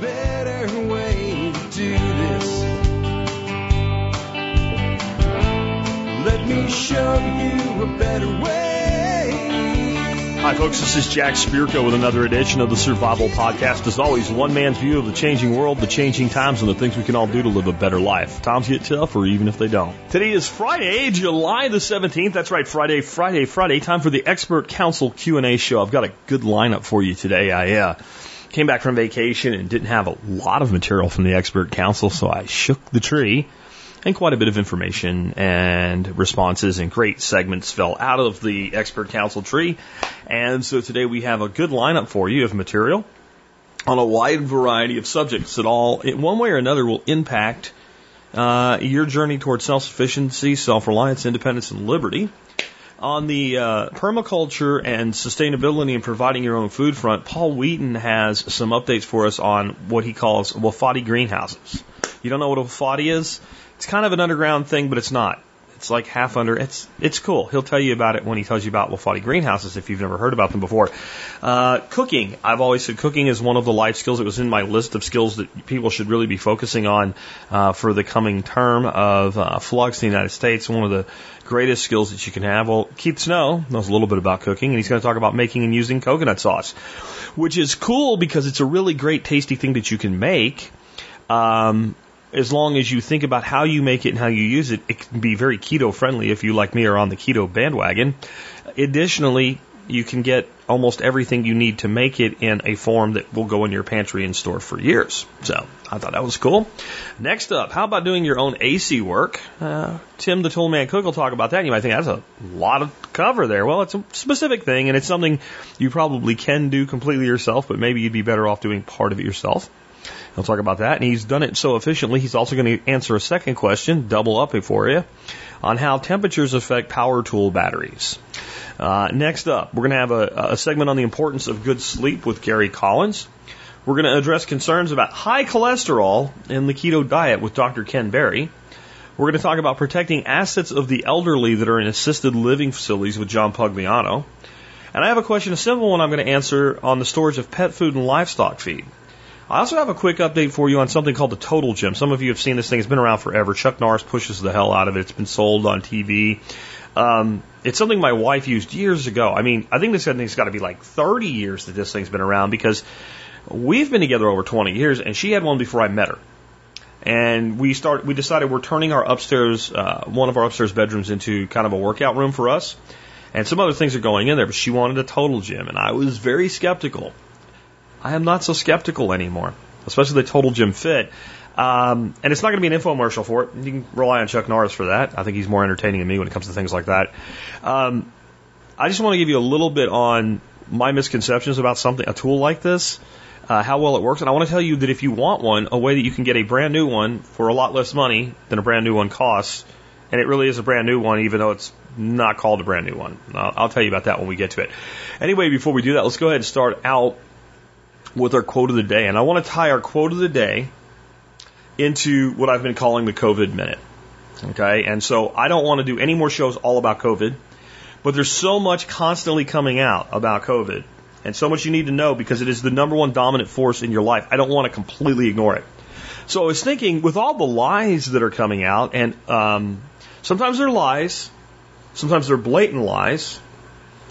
better way to do this. Let me show you a better way. Hi, folks. This is Jack Spirko with another edition of the Survival Podcast. As always, one man's view of the changing world, the changing times, and the things we can all do to live a better life. Times get tough, or even if they don't. Today is Friday, July the 17th. That's right, Friday, Friday, Friday. Time for the Expert Council Q&A show. I've got a good lineup for you today. I uh, came back from vacation and didn't have a lot of material from the Expert Council, so I shook the tree and quite a bit of information and responses and great segments fell out of the expert council tree. And so today we have a good lineup for you of material on a wide variety of subjects that all, in one way or another, will impact uh, your journey towards self-sufficiency, self-reliance, independence, and liberty. On the uh, permaculture and sustainability and providing your own food front, Paul Wheaton has some updates for us on what he calls Wofati greenhouses. You don't know what a Wofati is? It's kind of an underground thing, but it's not. It's like half under. It's it's cool. He'll tell you about it when he tells you about Wofati greenhouses if you've never heard about them before. Uh, cooking. I've always said cooking is one of the life skills. It was in my list of skills that people should really be focusing on uh, for the coming term of uh, flux in the United States. One of the greatest skills that you can have. Well, Keith Snow knows a little bit about cooking, and he's going to talk about making and using coconut sauce, which is cool because it's a really great, tasty thing that you can make. Um, as long as you think about how you make it and how you use it, it can be very keto friendly if you, like me, are on the keto bandwagon. Additionally, you can get almost everything you need to make it in a form that will go in your pantry and store for years. So I thought that was cool. Next up, how about doing your own AC work? Uh, Tim, the Toolman Cook, will talk about that. You might think that's a lot of cover there. Well, it's a specific thing, and it's something you probably can do completely yourself, but maybe you'd be better off doing part of it yourself. He'll talk about that, and he's done it so efficiently. He's also going to answer a second question, double up for you, on how temperatures affect power tool batteries. Uh, next up, we're going to have a, a segment on the importance of good sleep with Gary Collins. We're going to address concerns about high cholesterol in the keto diet with Dr. Ken Berry. We're going to talk about protecting assets of the elderly that are in assisted living facilities with John Pugliano. And I have a question, a simple one I'm going to answer on the storage of pet food and livestock feed. I also have a quick update for you on something called the Total Gym. Some of you have seen this thing. It's been around forever. Chuck Norris pushes the hell out of it. It's been sold on TV. Um, it's something my wife used years ago. I mean, I think this thing's got to be like 30 years that this thing's been around because we've been together over 20 years, and she had one before I met her. And we start. We decided we're turning our upstairs, uh, one of our upstairs bedrooms, into kind of a workout room for us. And some other things are going in there, but she wanted a total gym, and I was very skeptical. I am not so skeptical anymore, especially the Total Gym Fit. Um, and it's not going to be an infomercial for it. You can rely on Chuck Norris for that. I think he's more entertaining than me when it comes to things like that. Um, I just want to give you a little bit on my misconceptions about something, a tool like this, uh, how well it works. And I want to tell you that if you want one, a way that you can get a brand new one for a lot less money than a brand new one costs, and it really is a brand new one, even though it's not called a brand new one. I'll, I'll tell you about that when we get to it. Anyway, before we do that, let's go ahead and start out with our quote of the day. And I want to tie our quote of the day into what I've been calling the COVID minute. Okay. And so I don't want to do any more shows all about COVID, but there's so much constantly coming out about COVID and so much you need to know because it is the number one dominant force in your life. I don't want to completely ignore it. So I was thinking with all the lies that are coming out and, um, sometimes they're lies, sometimes they're blatant lies,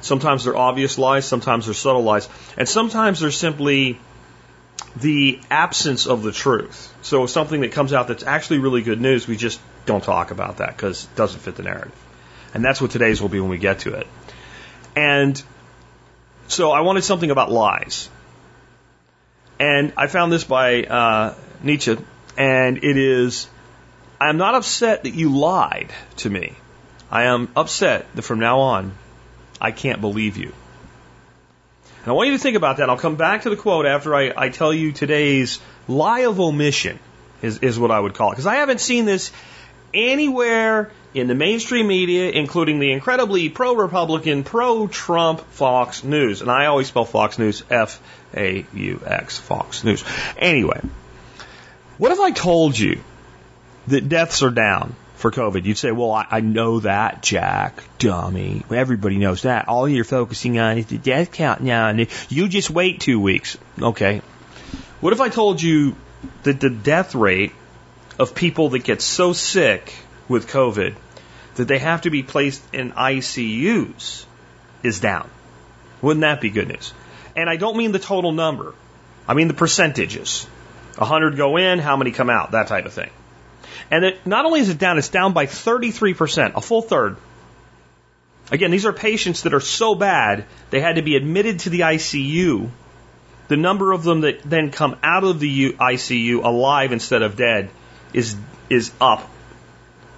Sometimes they're obvious lies, sometimes they're subtle lies, and sometimes they're simply the absence of the truth. So something that comes out that's actually really good news, we just don't talk about that because it doesn't fit the narrative. And that's what today's will be when we get to it. And so I wanted something about lies. And I found this by uh, Nietzsche, and it is I am not upset that you lied to me. I am upset that from now on I can't believe you. And I want you to think about that. I'll come back to the quote after I, I tell you today's lie of omission is, is what I would call it. Because I haven't seen this anywhere in the mainstream media, including the incredibly pro Republican, pro Trump Fox News. And I always spell Fox News F A U X, Fox News. Anyway, what if I told you that deaths are down for COVID. You'd say, well, I, I know that, Jack, dummy. Everybody knows that. All you're focusing on is the death count now, and you just wait two weeks. Okay. What if I told you that the death rate of people that get so sick with COVID that they have to be placed in ICUs is down? Wouldn't that be good news? And I don't mean the total number. I mean the percentages. 100 go in, how many come out, that type of thing. And it, not only is it down, it's down by 33%, a full third. Again, these are patients that are so bad, they had to be admitted to the ICU. The number of them that then come out of the ICU alive instead of dead is, is up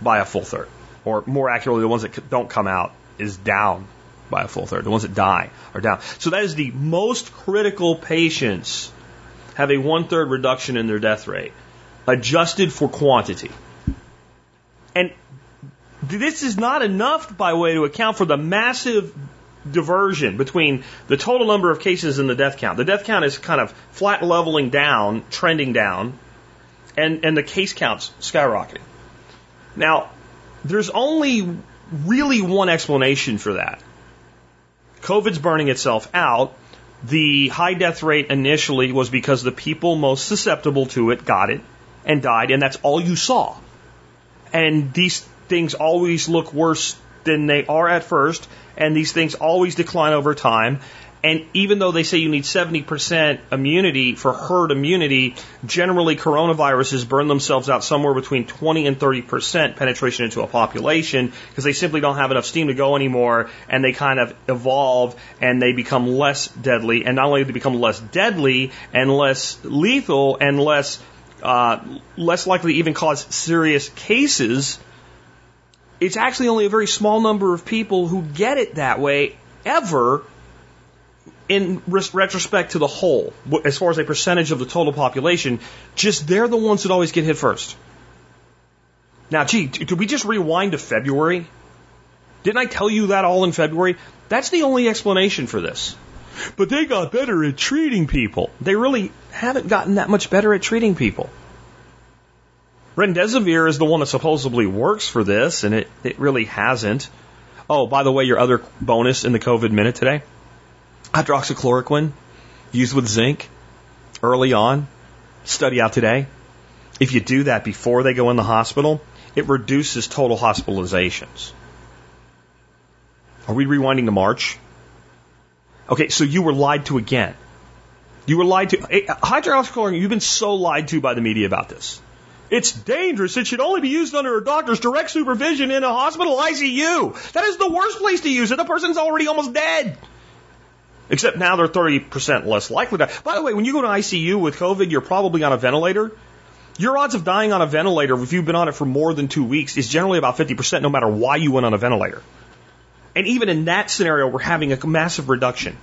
by a full third. Or more accurately, the ones that don't come out is down by a full third. The ones that die are down. So that is the most critical patients have a one third reduction in their death rate, adjusted for quantity. And this is not enough by way to account for the massive diversion between the total number of cases and the death count. The death count is kind of flat leveling down, trending down, and, and the case counts skyrocketing. Now, there's only really one explanation for that. COVID's burning itself out. The high death rate initially was because the people most susceptible to it got it and died, and that's all you saw. And these things always look worse than they are at first, and these things always decline over time. And even though they say you need 70% immunity for herd immunity, generally coronaviruses burn themselves out somewhere between 20 and 30% penetration into a population because they simply don't have enough steam to go anymore and they kind of evolve and they become less deadly. And not only do they become less deadly and less lethal and less, uh, less likely to even cause serious cases, it's actually only a very small number of people who get it that way ever in retrospect to the whole, as far as a percentage of the total population, just they're the ones that always get hit first. Now, gee, did we just rewind to February? Didn't I tell you that all in February? That's the only explanation for this. But they got better at treating people. They really haven't gotten that much better at treating people. Remdesivir is the one that supposedly works for this, and it, it really hasn't. Oh, by the way, your other bonus in the COVID minute today hydroxychloroquine used with zinc early on, study out today. If you do that before they go in the hospital, it reduces total hospitalizations. Are we rewinding to March? Okay, so you were lied to again. You were lied to. Hydroxychloroquine, you've been so lied to by the media about this. It's dangerous. It should only be used under a doctor's direct supervision in a hospital ICU. That is the worst place to use it. The person's already almost dead. Except now they're 30% less likely to. By the way, when you go to ICU with COVID, you're probably on a ventilator. Your odds of dying on a ventilator, if you've been on it for more than two weeks, is generally about 50% no matter why you went on a ventilator. And even in that scenario, we're having a massive reduction.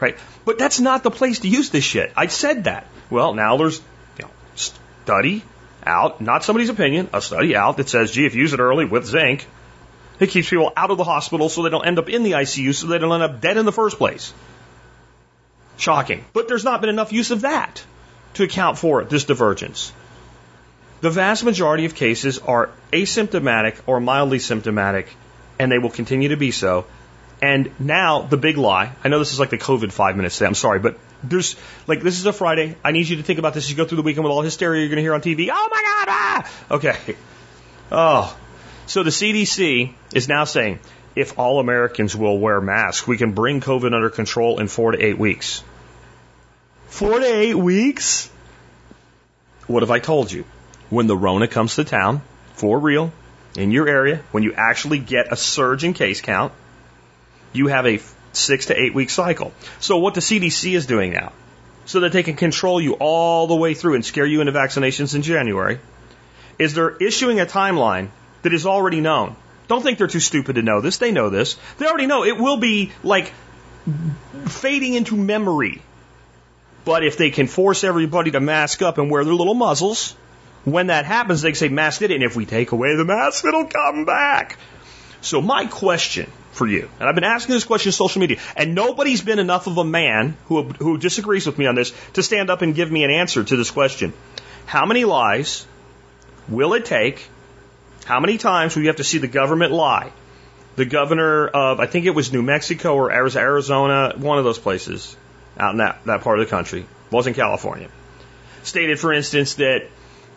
Right? But that's not the place to use this shit. I said that. Well, now there's you know, study out, not somebody's opinion, a study out that says, gee, if you use it early with zinc, it keeps people out of the hospital so they don't end up in the ICU, so they don't end up dead in the first place. Shocking. But there's not been enough use of that to account for this divergence. The vast majority of cases are asymptomatic or mildly symptomatic, and they will continue to be so. And now the big lie. I know this is like the COVID five minutes today. I'm sorry, but there's like this is a Friday. I need you to think about this as you go through the weekend with all hysteria you're going to hear on TV. Oh my God! Ah! Okay. Oh, so the CDC is now saying if all Americans will wear masks, we can bring COVID under control in four to eight weeks. Four to eight weeks? What have I told you? When the Rona comes to town, for real, in your area, when you actually get a surge in case count, you have a six to eight week cycle. So what the CDC is doing now, so that they can control you all the way through and scare you into vaccinations in January, is they're issuing a timeline that is already known. Don't think they're too stupid to know this. They know this. They already know it will be like fading into memory. But if they can force everybody to mask up and wear their little muzzles, when that happens, they say mask it, and if we take away the mask, it'll come back. So my question for you, and I've been asking this question in social media, and nobody's been enough of a man who, who disagrees with me on this to stand up and give me an answer to this question. How many lies will it take how many times will you have to see the government lie? The governor of, I think it was New Mexico or Arizona, one of those places out in that, that part of the country, wasn't California. stated, for instance, that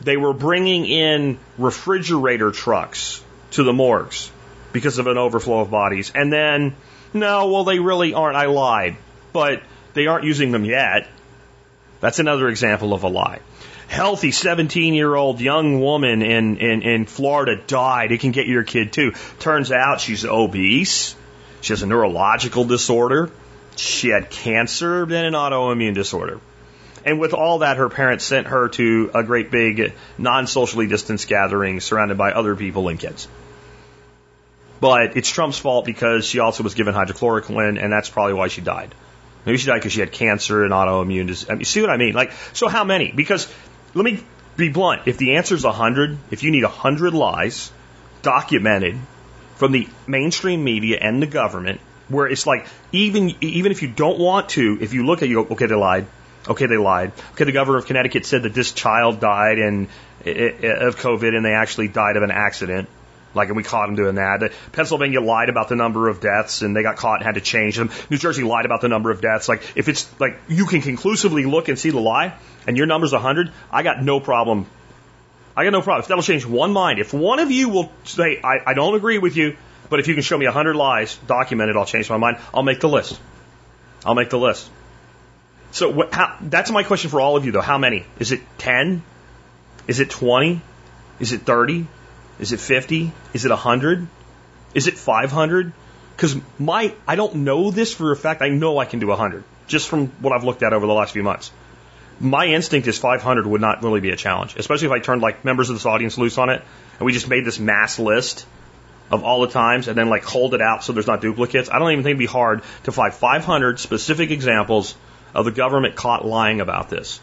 they were bringing in refrigerator trucks to the morgues because of an overflow of bodies. And then, no, well, they really aren't. I lied. But they aren't using them yet. That's another example of a lie. Healthy 17 year old young woman in, in, in Florida died. It can get your kid too. Turns out she's obese. She has a neurological disorder. She had cancer, then an autoimmune disorder. And with all that, her parents sent her to a great big non socially distanced gathering surrounded by other people and kids. But it's Trump's fault because she also was given hydrochloroquine, and that's probably why she died. Maybe she died because she had cancer and autoimmune disease. I mean, you see what I mean? Like, so how many? Because let me be blunt. If the answer is 100, if you need 100 lies documented from the mainstream media and the government, where it's like even even if you don't want to, if you look at you go, okay, they lied. Okay, they lied. Okay, the governor of Connecticut said that this child died in, of COVID and they actually died of an accident. Like, and we caught them doing that. Pennsylvania lied about the number of deaths and they got caught and had to change them. New Jersey lied about the number of deaths. Like, if it's like you can conclusively look and see the lie and your number's 100, I got no problem. I got no problem. If that'll change one mind, if one of you will say, I, I don't agree with you, but if you can show me 100 lies documented, I'll change my mind, I'll make the list. I'll make the list. So how, that's my question for all of you, though. How many? Is it 10? Is it 20? Is it 30? Is it 50? Is it 100? Is it 500? Because my, I don't know this for a fact. I know I can do 100 just from what I've looked at over the last few months. My instinct is 500 would not really be a challenge, especially if I turned like members of this audience loose on it and we just made this mass list of all the times and then like hold it out so there's not duplicates. I don't even think it'd be hard to find 500 specific examples of the government caught lying about this.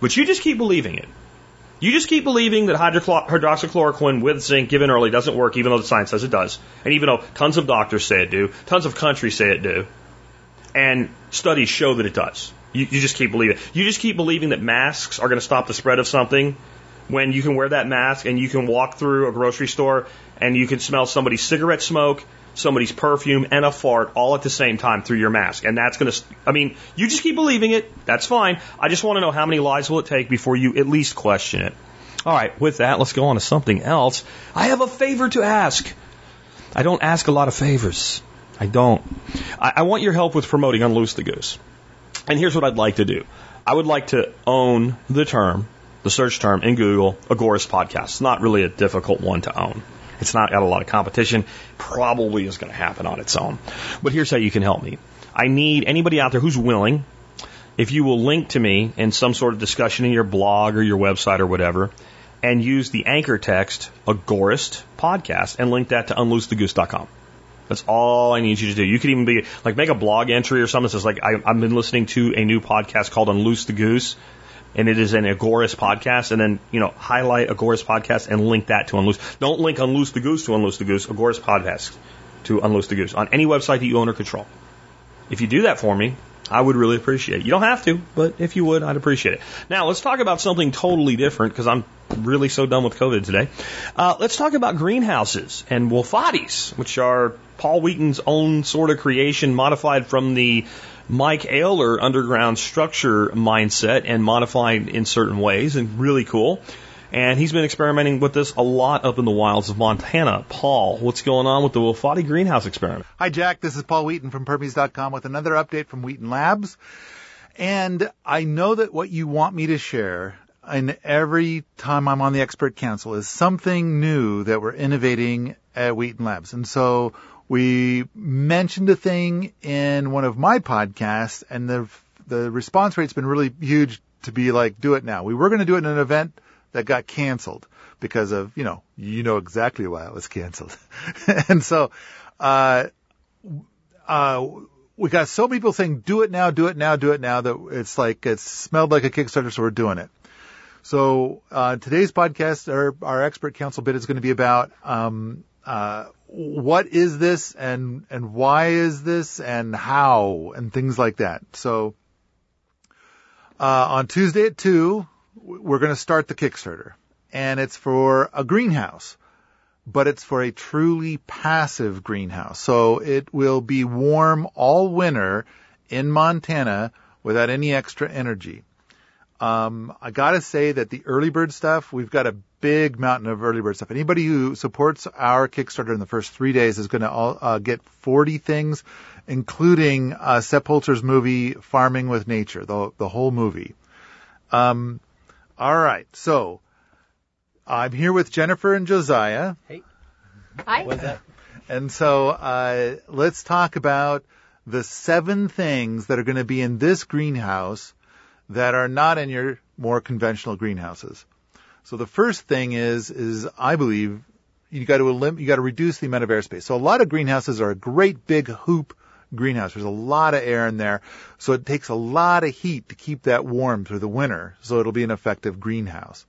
But you just keep believing it. You just keep believing that hydroxychloroquine with zinc given early doesn't work, even though the science says it does. And even though tons of doctors say it do, tons of countries say it do, and studies show that it does. You, you just keep believing. It. You just keep believing that masks are going to stop the spread of something when you can wear that mask and you can walk through a grocery store and you can smell somebody's cigarette smoke somebody's perfume and a fart all at the same time through your mask. And that's going to, I mean, you just keep believing it. That's fine. I just want to know how many lies will it take before you at least question it. All right, with that, let's go on to something else. I have a favor to ask. I don't ask a lot of favors. I don't. I, I want your help with promoting Unloose the Goose. And here's what I'd like to do. I would like to own the term, the search term in Google, Agorist podcast. It's not really a difficult one to own. It's not got a lot of competition. Probably is going to happen on its own. But here's how you can help me. I need anybody out there who's willing, if you will link to me in some sort of discussion in your blog or your website or whatever, and use the anchor text Agorist podcast and link that to unloosethegoose.com. That's all I need you to do. You could even be like make a blog entry or something that says like I, I've been listening to a new podcast called Unloose the Goose and it is an Agorist podcast, and then, you know, highlight Agorist podcast and link that to Unloose. Don't link Unloose the Goose to Unloose the Goose, Agorist podcast to Unloose the Goose on any website that you own or control. If you do that for me, I would really appreciate it. You don't have to, but if you would, I'd appreciate it. Now, let's talk about something totally different because I'm really so done with COVID today. Uh, let's talk about greenhouses and Wofati's, which are Paul Wheaton's own sort of creation modified from the Mike Oehler underground structure mindset and modified in certain ways and really cool. And he's been experimenting with this a lot up in the wilds of Montana. Paul, what's going on with the Wofati greenhouse experiment? Hi, Jack. This is Paul Wheaton from Permies.com with another update from Wheaton Labs. And I know that what you want me to share and every time I'm on the expert council is something new that we're innovating at Wheaton Labs. And so we mentioned a thing in one of my podcasts and the, the response rate's been really huge to be like, do it now. We were going to do it in an event that got canceled because of, you know, you know exactly why it was canceled. and so, uh, uh, we got so many people saying, do it now, do it now, do it now that it's like, it smelled like a Kickstarter, so we're doing it. So, uh, today's podcast, our, our expert council bit is going to be about, um, uh, what is this and and why is this and how and things like that. So uh, on Tuesday at two, we're going to start the Kickstarter, and it's for a greenhouse, but it's for a truly passive greenhouse. So it will be warm all winter in Montana without any extra energy. Um, I gotta say that the early bird stuff, we've got a big mountain of early bird stuff. Anybody who supports our Kickstarter in the first three days is going to uh, get 40 things, including uh, Sepp movie Farming with Nature, the the whole movie. Um, all right, so I'm here with Jennifer and Josiah. Hey. Hi. What's that? And so uh, let's talk about the seven things that are going to be in this greenhouse that are not in your more conventional greenhouses. So the first thing is, is I believe you got to elim- you got to reduce the amount of airspace. So a lot of greenhouses are a great big hoop greenhouse. There's a lot of air in there, so it takes a lot of heat to keep that warm through the winter. So it'll be an effective greenhouse.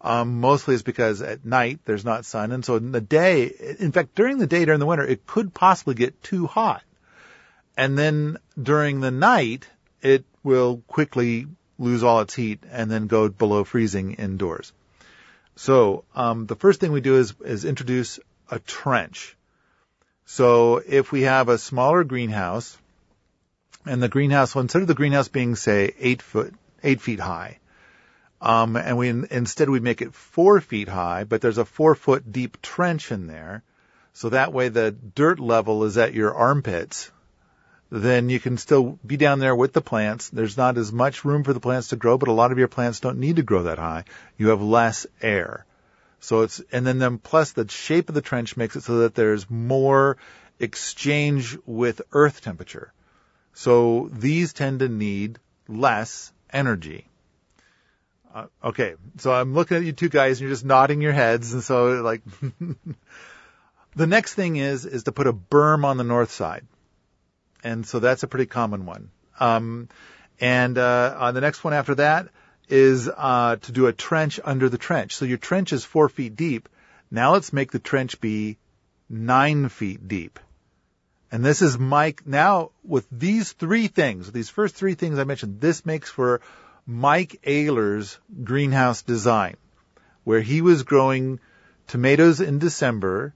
Um, mostly it's because at night there's not sun, and so in the day, in fact, during the day during the winter, it could possibly get too hot, and then during the night it will quickly lose all its heat and then go below freezing indoors. So um, the first thing we do is is introduce a trench. So if we have a smaller greenhouse, and the greenhouse, well, instead of the greenhouse being say eight foot, eight feet high, um, and we instead we make it four feet high, but there's a four foot deep trench in there, so that way the dirt level is at your armpits. Then you can still be down there with the plants. There's not as much room for the plants to grow, but a lot of your plants don't need to grow that high. You have less air. So it's, and then, then plus the shape of the trench makes it so that there's more exchange with earth temperature. So these tend to need less energy. Uh, okay, so I'm looking at you two guys and you're just nodding your heads, and so like, the next thing is is to put a berm on the north side, and so that's a pretty common one. Um, and uh, uh, the next one after that is uh, to do a trench under the trench. So your trench is four feet deep. Now let's make the trench be nine feet deep. And this is Mike. Now with these three things, these first three things I mentioned, this makes for Mike Oehler's greenhouse design, where he was growing tomatoes in December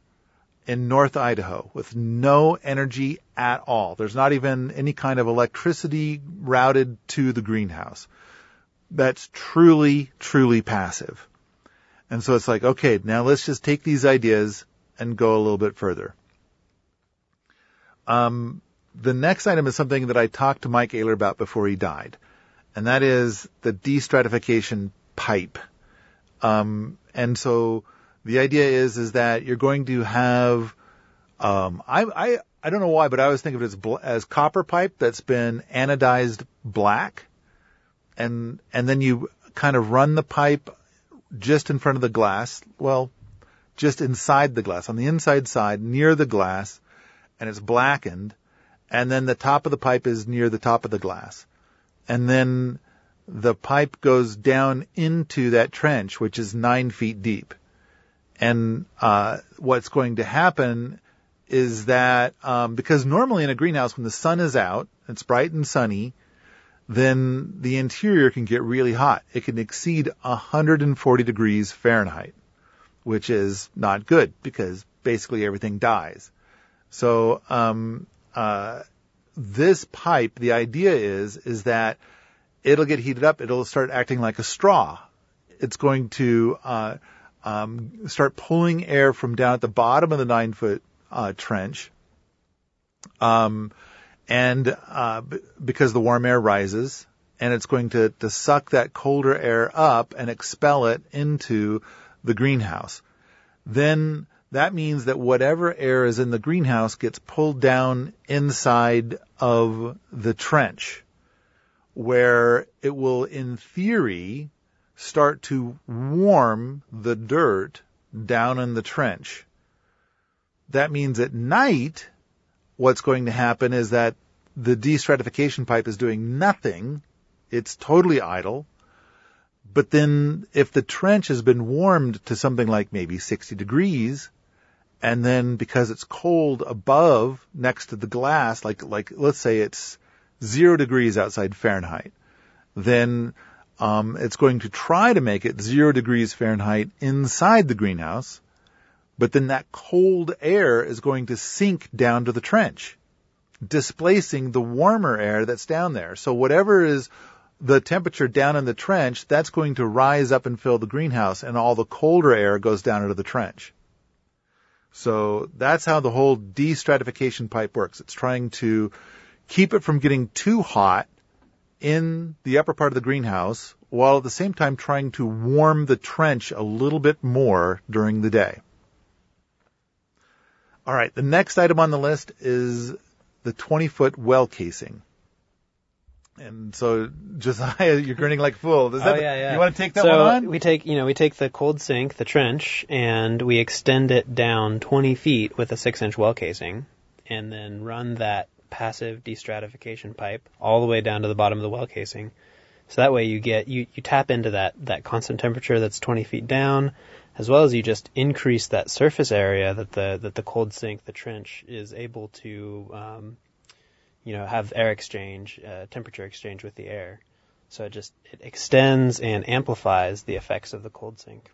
in North Idaho with no energy at all. There's not even any kind of electricity routed to the greenhouse. That's truly, truly passive. And so it's like, okay, now let's just take these ideas and go a little bit further. Um, the next item is something that I talked to Mike Oehler about before he died and that is the destratification pipe. Um, and so the idea is is that you're going to have um, I, I I don't know why, but I always think of it as bl- as copper pipe that's been anodized black, and and then you kind of run the pipe just in front of the glass. Well, just inside the glass on the inside side near the glass, and it's blackened, and then the top of the pipe is near the top of the glass and then the pipe goes down into that trench, which is nine feet deep. And uh, what's going to happen is that um, because normally in a greenhouse, when the sun is out, it's bright and sunny, then the interior can get really hot. It can exceed 140 degrees Fahrenheit, which is not good because basically everything dies. So um, uh, this pipe, the idea is, is that it'll get heated up. It'll start acting like a straw. It's going to uh, um, start pulling air from down at the bottom of the nine foot uh, trench. Um, and uh, b- because the warm air rises, and it's going to, to suck that colder air up and expel it into the greenhouse. Then that means that whatever air is in the greenhouse gets pulled down inside of the trench, where it will, in theory, start to warm the dirt down in the trench. That means at night, what's going to happen is that the destratification pipe is doing nothing. It's totally idle. But then if the trench has been warmed to something like maybe 60 degrees, and then because it's cold above next to the glass, like like let's say it's zero degrees outside Fahrenheit, then um, it's going to try to make it zero degrees Fahrenheit inside the greenhouse, but then that cold air is going to sink down to the trench, displacing the warmer air that's down there. So whatever is the temperature down in the trench, that's going to rise up and fill the greenhouse and all the colder air goes down into the trench. So that's how the whole destratification pipe works. It's trying to keep it from getting too hot in the upper part of the greenhouse while at the same time trying to warm the trench a little bit more during the day. All right, the next item on the list is the 20 foot well casing. And so, Josiah, you're grinning like a fool. Is Oh, yeah, yeah. You want to take that so one on? we take, you know, we take the cold sink, the trench, and we extend it down 20 feet with a six-inch well casing, and then run that passive destratification pipe all the way down to the bottom of the well casing. So that way you get you, you tap into that that constant temperature that's 20 feet down, as well as you just increase that surface area that the that the cold sink, the trench, is able to, um, you know, have air exchange, uh, temperature exchange with the air. So it just it extends and amplifies the effects of the cold sink.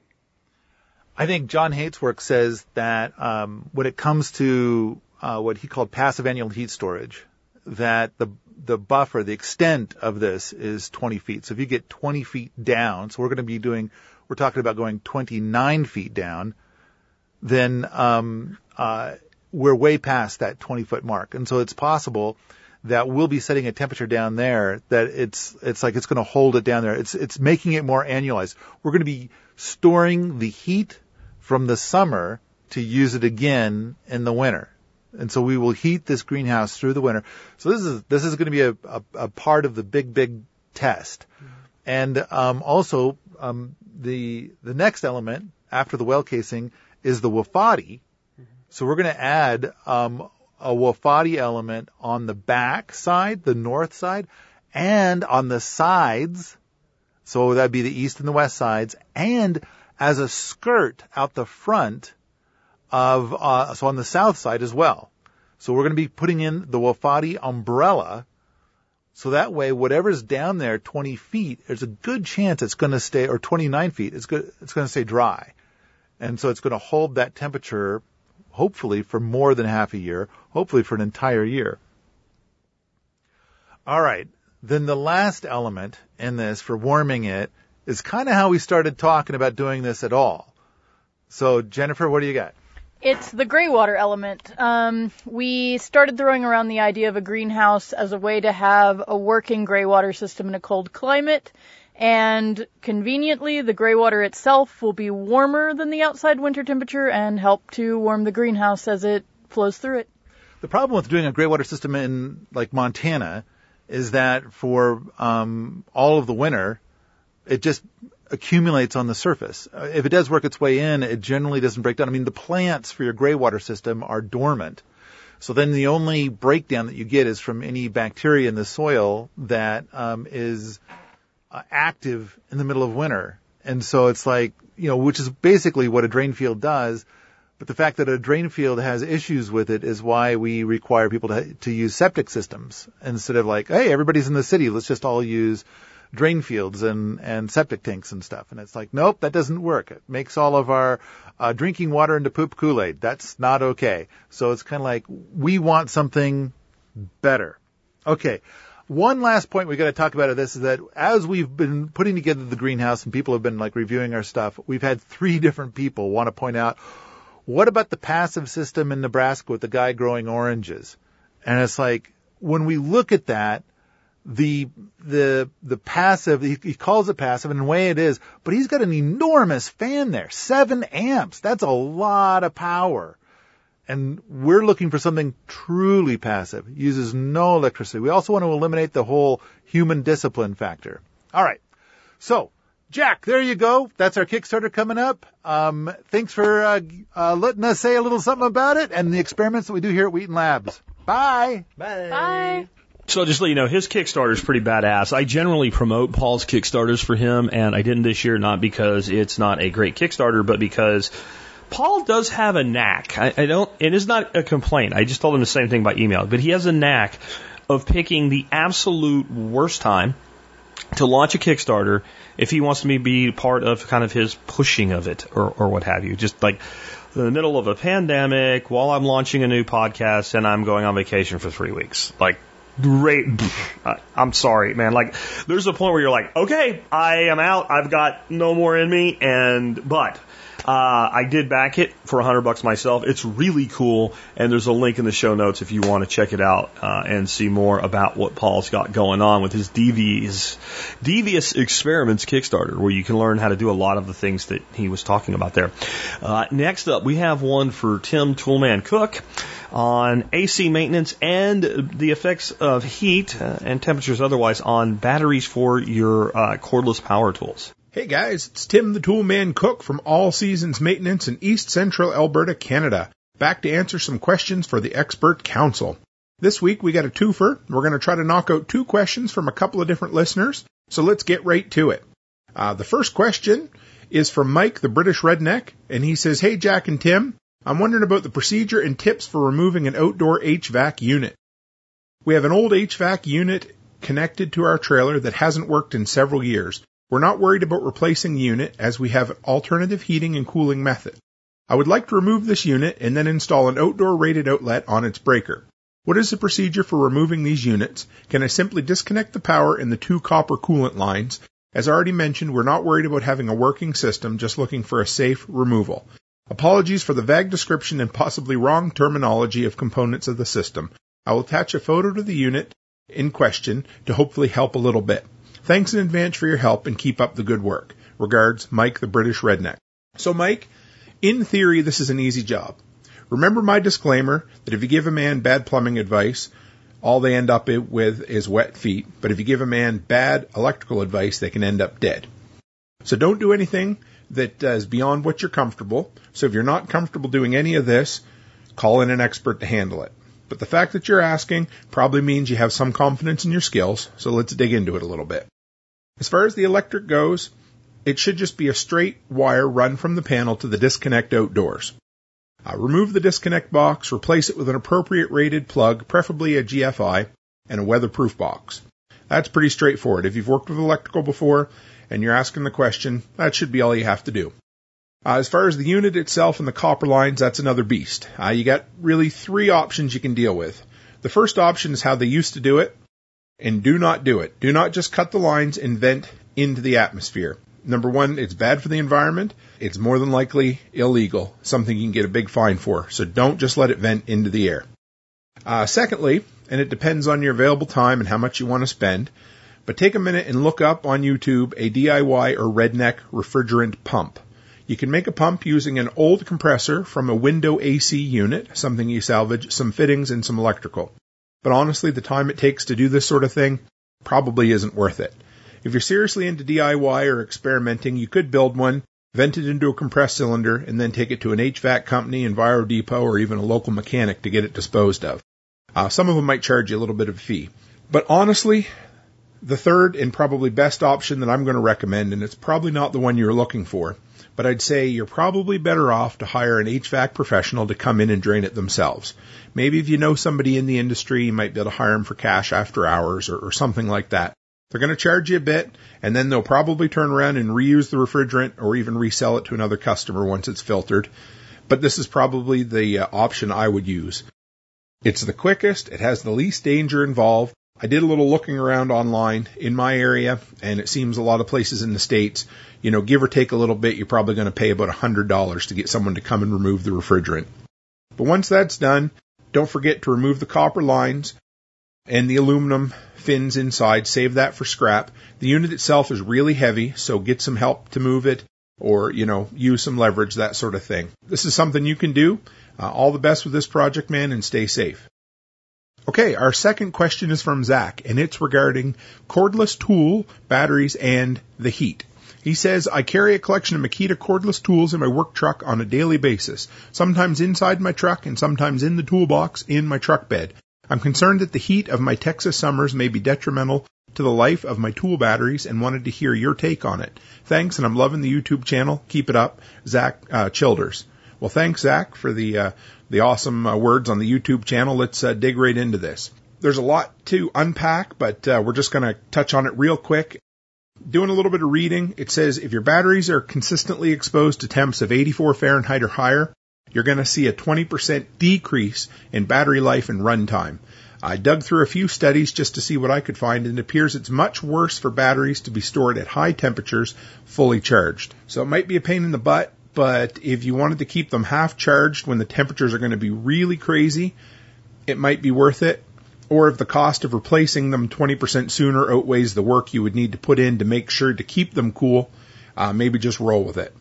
I think John Hait's work says that um, when it comes to uh, what he called passive annual heat storage, that the the buffer, the extent of this is 20 feet. So if you get 20 feet down, so we're going to be doing, we're talking about going 29 feet down, then um, uh, we're way past that 20 foot mark, and so it's possible that we'll be setting a temperature down there that it's it's like it's going to hold it down there. It's it's making it more annualized. We're going to be storing the heat from the summer to use it again in the winter. And so we will heat this greenhouse through the winter. So this is this is going to be a, a, a part of the big big test. And um, also um, the the next element after the well casing is the wofati. So we're going to add um, a wofati element on the back side, the north side, and on the sides. So that'd be the east and the west sides, and as a skirt out the front of uh, so on the south side as well. So we're going to be putting in the wofati umbrella. So that way, whatever's down there 20 feet, there's a good chance it's going to stay, or 29 feet, it's good, it's going to stay dry. And so it's going to hold that temperature, hopefully for more than half a year, hopefully for an entire year. All right. Then the last element in this for warming it is kind of how we started talking about doing this at all. So Jennifer, what do you got? It's the gray water element. Um, we started throwing around the idea of a greenhouse as a way to have a working gray water system in a cold climate. And conveniently, the gray water itself will be warmer than the outside winter temperature and help to warm the greenhouse as it flows through it. The problem with doing a gray water system in like Montana is that for um, all of the winter, it just accumulates on the surface. Uh, if it does work its way in, it generally doesn't break down. I mean, the plants for your gray water system are dormant. So then the only breakdown that you get is from any bacteria in the soil that um, is uh, active in the middle of winter. And so it's like, you know, which is basically what a drain field does. But the fact that a drain field has issues with it is why we require people to, to use septic systems instead of like, hey, everybody's in the city, let's just all use drain fields and, and septic tanks and stuff. And it's like, nope, that doesn't work. It makes all of our uh, drinking water into poop Kool-Aid. That's not okay. So it's kind of like, we want something better. Okay. One last point we got to talk about of this is that as we've been putting together the greenhouse and people have been like reviewing our stuff, we've had three different people want to point out, what about the passive system in Nebraska with the guy growing oranges? And it's like, when we look at that, the the the passive he, he calls it passive and in a way it is but he's got an enormous fan there seven amps that's a lot of power and we're looking for something truly passive uses no electricity we also want to eliminate the whole human discipline factor all right so Jack, there you go. That's our Kickstarter coming up. Um, thanks for uh, uh, letting us say a little something about it and the experiments that we do here at Wheaton Labs. Bye. Bye. Bye. So just let you know, his Kickstarter is pretty badass. I generally promote Paul's Kickstarters for him, and I didn't this year, not because it's not a great Kickstarter, but because Paul does have a knack. I, I don't, it is not a complaint. I just told him the same thing by email, but he has a knack of picking the absolute worst time to launch a Kickstarter if he wants me to be part of kind of his pushing of it or, or what have you. Just like in the middle of a pandemic while I'm launching a new podcast and I'm going on vacation for three weeks. Like, great. I'm sorry, man. Like, there's a point where you're like, okay, I am out. I've got no more in me. And, but, uh, I did back it for a hundred bucks myself. It's really cool, and there's a link in the show notes if you want to check it out uh, and see more about what Paul's got going on with his devious, devious experiments Kickstarter, where you can learn how to do a lot of the things that he was talking about there. Uh, next up, we have one for Tim Toolman Cook on AC maintenance and the effects of heat uh, and temperatures otherwise on batteries for your uh, cordless power tools. Hey guys, it's Tim the Toolman Cook from All Seasons Maintenance in East Central Alberta, Canada. Back to answer some questions for the Expert Council. This week we got a twofer. We're going to try to knock out two questions from a couple of different listeners. So let's get right to it. Uh, the first question is from Mike, the British redneck, and he says, Hey Jack and Tim, I'm wondering about the procedure and tips for removing an outdoor HVAC unit. We have an old HVAC unit connected to our trailer that hasn't worked in several years. We're not worried about replacing the unit as we have an alternative heating and cooling method. I would like to remove this unit and then install an outdoor rated outlet on its breaker. What is the procedure for removing these units? Can I simply disconnect the power in the two copper coolant lines? As already mentioned, we're not worried about having a working system, just looking for a safe removal. Apologies for the vague description and possibly wrong terminology of components of the system. I will attach a photo to the unit in question to hopefully help a little bit. Thanks in advance for your help and keep up the good work. Regards, Mike the British Redneck. So, Mike, in theory, this is an easy job. Remember my disclaimer that if you give a man bad plumbing advice, all they end up with is wet feet. But if you give a man bad electrical advice, they can end up dead. So don't do anything that uh, is beyond what you're comfortable. So if you're not comfortable doing any of this, call in an expert to handle it. But the fact that you're asking probably means you have some confidence in your skills. So let's dig into it a little bit. As far as the electric goes, it should just be a straight wire run from the panel to the disconnect outdoors. Uh, remove the disconnect box, replace it with an appropriate rated plug, preferably a GFI, and a weatherproof box. That's pretty straightforward. If you've worked with electrical before and you're asking the question, that should be all you have to do. Uh, as far as the unit itself and the copper lines, that's another beast. Uh, you got really three options you can deal with. The first option is how they used to do it, and do not do it. Do not just cut the lines and vent into the atmosphere. Number one, it's bad for the environment. It's more than likely illegal, something you can get a big fine for. So don't just let it vent into the air. Uh, secondly, and it depends on your available time and how much you want to spend, but take a minute and look up on YouTube a DIY or redneck refrigerant pump. You can make a pump using an old compressor from a window AC unit, something you salvage, some fittings, and some electrical. But honestly, the time it takes to do this sort of thing probably isn't worth it. If you're seriously into DIY or experimenting, you could build one, vent it into a compressed cylinder, and then take it to an HVAC company, Enviro Depot, or even a local mechanic to get it disposed of. Uh, some of them might charge you a little bit of a fee. But honestly, the third and probably best option that I'm going to recommend, and it's probably not the one you're looking for, but I'd say you're probably better off to hire an HVAC professional to come in and drain it themselves. Maybe if you know somebody in the industry, you might be able to hire them for cash after hours or, or something like that. They're going to charge you a bit, and then they'll probably turn around and reuse the refrigerant or even resell it to another customer once it's filtered. But this is probably the uh, option I would use. It's the quickest, it has the least danger involved, I did a little looking around online in my area, and it seems a lot of places in the States, you know, give or take a little bit, you're probably going to pay about $100 to get someone to come and remove the refrigerant. But once that's done, don't forget to remove the copper lines and the aluminum fins inside. Save that for scrap. The unit itself is really heavy, so get some help to move it or, you know, use some leverage, that sort of thing. This is something you can do. Uh, all the best with this project, man, and stay safe. Okay, our second question is from Zach, and it's regarding cordless tool, batteries, and the heat. He says, I carry a collection of Makita cordless tools in my work truck on a daily basis, sometimes inside my truck and sometimes in the toolbox in my truck bed. I'm concerned that the heat of my Texas summers may be detrimental to the life of my tool batteries and wanted to hear your take on it. Thanks, and I'm loving the YouTube channel. Keep it up. Zach uh, Childers. Well, thanks, Zach, for the uh, the awesome uh, words on the YouTube channel. Let's uh, dig right into this. There's a lot to unpack, but uh, we're just going to touch on it real quick. Doing a little bit of reading, it says if your batteries are consistently exposed to temps of 84 Fahrenheit or higher, you're going to see a 20% decrease in battery life and runtime. I dug through a few studies just to see what I could find, and it appears it's much worse for batteries to be stored at high temperatures fully charged. So it might be a pain in the butt, but if you wanted to keep them half charged when the temperatures are going to be really crazy, it might be worth it. Or if the cost of replacing them 20% sooner outweighs the work you would need to put in to make sure to keep them cool, uh, maybe just roll with it.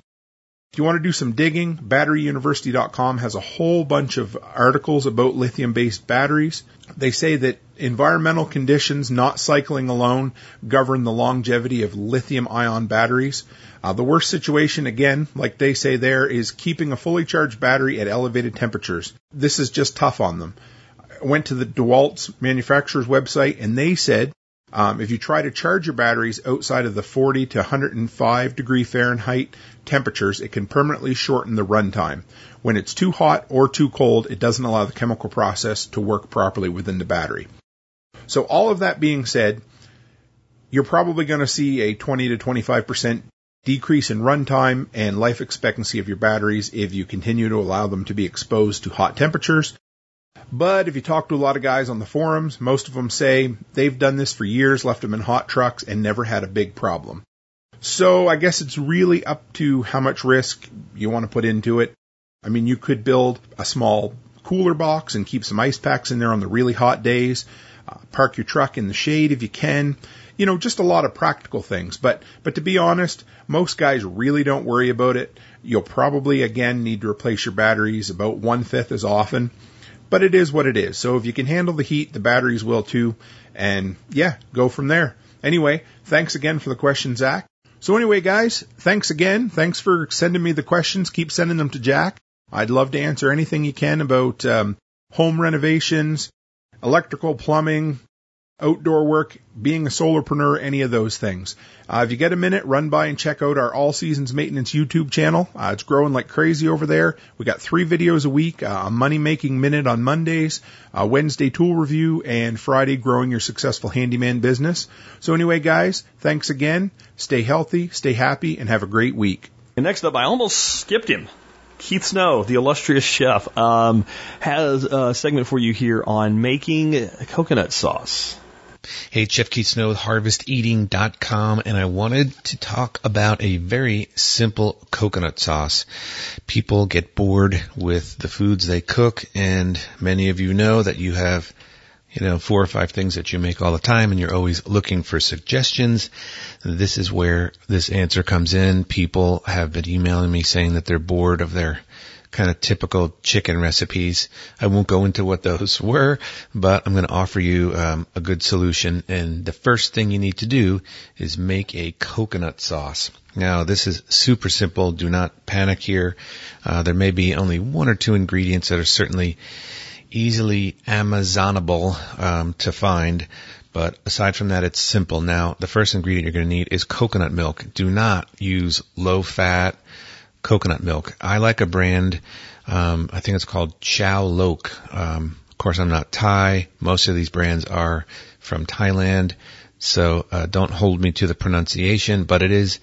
If you want to do some digging, batteryuniversity.com has a whole bunch of articles about lithium based batteries. They say that environmental conditions, not cycling alone, govern the longevity of lithium ion batteries. Uh, the worst situation, again, like they say there, is keeping a fully charged battery at elevated temperatures. This is just tough on them. I went to the DeWalt's manufacturer's website and they said um, if you try to charge your batteries outside of the 40 to 105 degree Fahrenheit temperatures, it can permanently shorten the runtime. When it's too hot or too cold, it doesn't allow the chemical process to work properly within the battery. So all of that being said, you're probably going to see a 20 to 25% decrease in runtime and life expectancy of your batteries if you continue to allow them to be exposed to hot temperatures but if you talk to a lot of guys on the forums, most of them say they've done this for years, left them in hot trucks, and never had a big problem. So I guess it's really up to how much risk you want to put into it. I mean, you could build a small cooler box and keep some ice packs in there on the really hot days. Uh, park your truck in the shade if you can. You know, just a lot of practical things. But, but to be honest, most guys really don't worry about it. You'll probably again need to replace your batteries about one fifth as often but it is what it is. So if you can handle the heat, the batteries will too. And yeah, go from there. Anyway, thanks again for the question, Zach. So anyway, guys, thanks again. Thanks for sending me the questions. Keep sending them to Jack. I'd love to answer anything you can about um, home renovations, electrical, plumbing, outdoor work, being a solarpreneur, any of those things. Uh, if you get a minute, run by and check out our All Seasons Maintenance YouTube channel. Uh, it's growing like crazy over there. We got three videos a week, uh, a money making minute on Mondays, a Wednesday tool review, and Friday growing your successful handyman business. So anyway, guys, thanks again. Stay healthy, stay happy, and have a great week. And next up, I almost skipped him. Keith Snow, the illustrious chef, um, has a segment for you here on making coconut sauce. Hey, Chef Keith Snow with HarvestEating.com, and I wanted to talk about a very simple coconut sauce. People get bored with the foods they cook, and many of you know that you have you know, four or five things that you make all the time and you're always looking for suggestions. This is where this answer comes in. People have been emailing me saying that they're bored of their kind of typical chicken recipes. I won't go into what those were, but I'm going to offer you um, a good solution. And the first thing you need to do is make a coconut sauce. Now, this is super simple. Do not panic here. Uh, there may be only one or two ingredients that are certainly easily Amazonable um, to find. But aside from that, it's simple. Now, the first ingredient you're going to need is coconut milk. Do not use low fat, coconut milk. I like a brand, um, I think it's called Chow Lok. Um, of course, I'm not Thai. Most of these brands are from Thailand, so uh, don't hold me to the pronunciation. But it is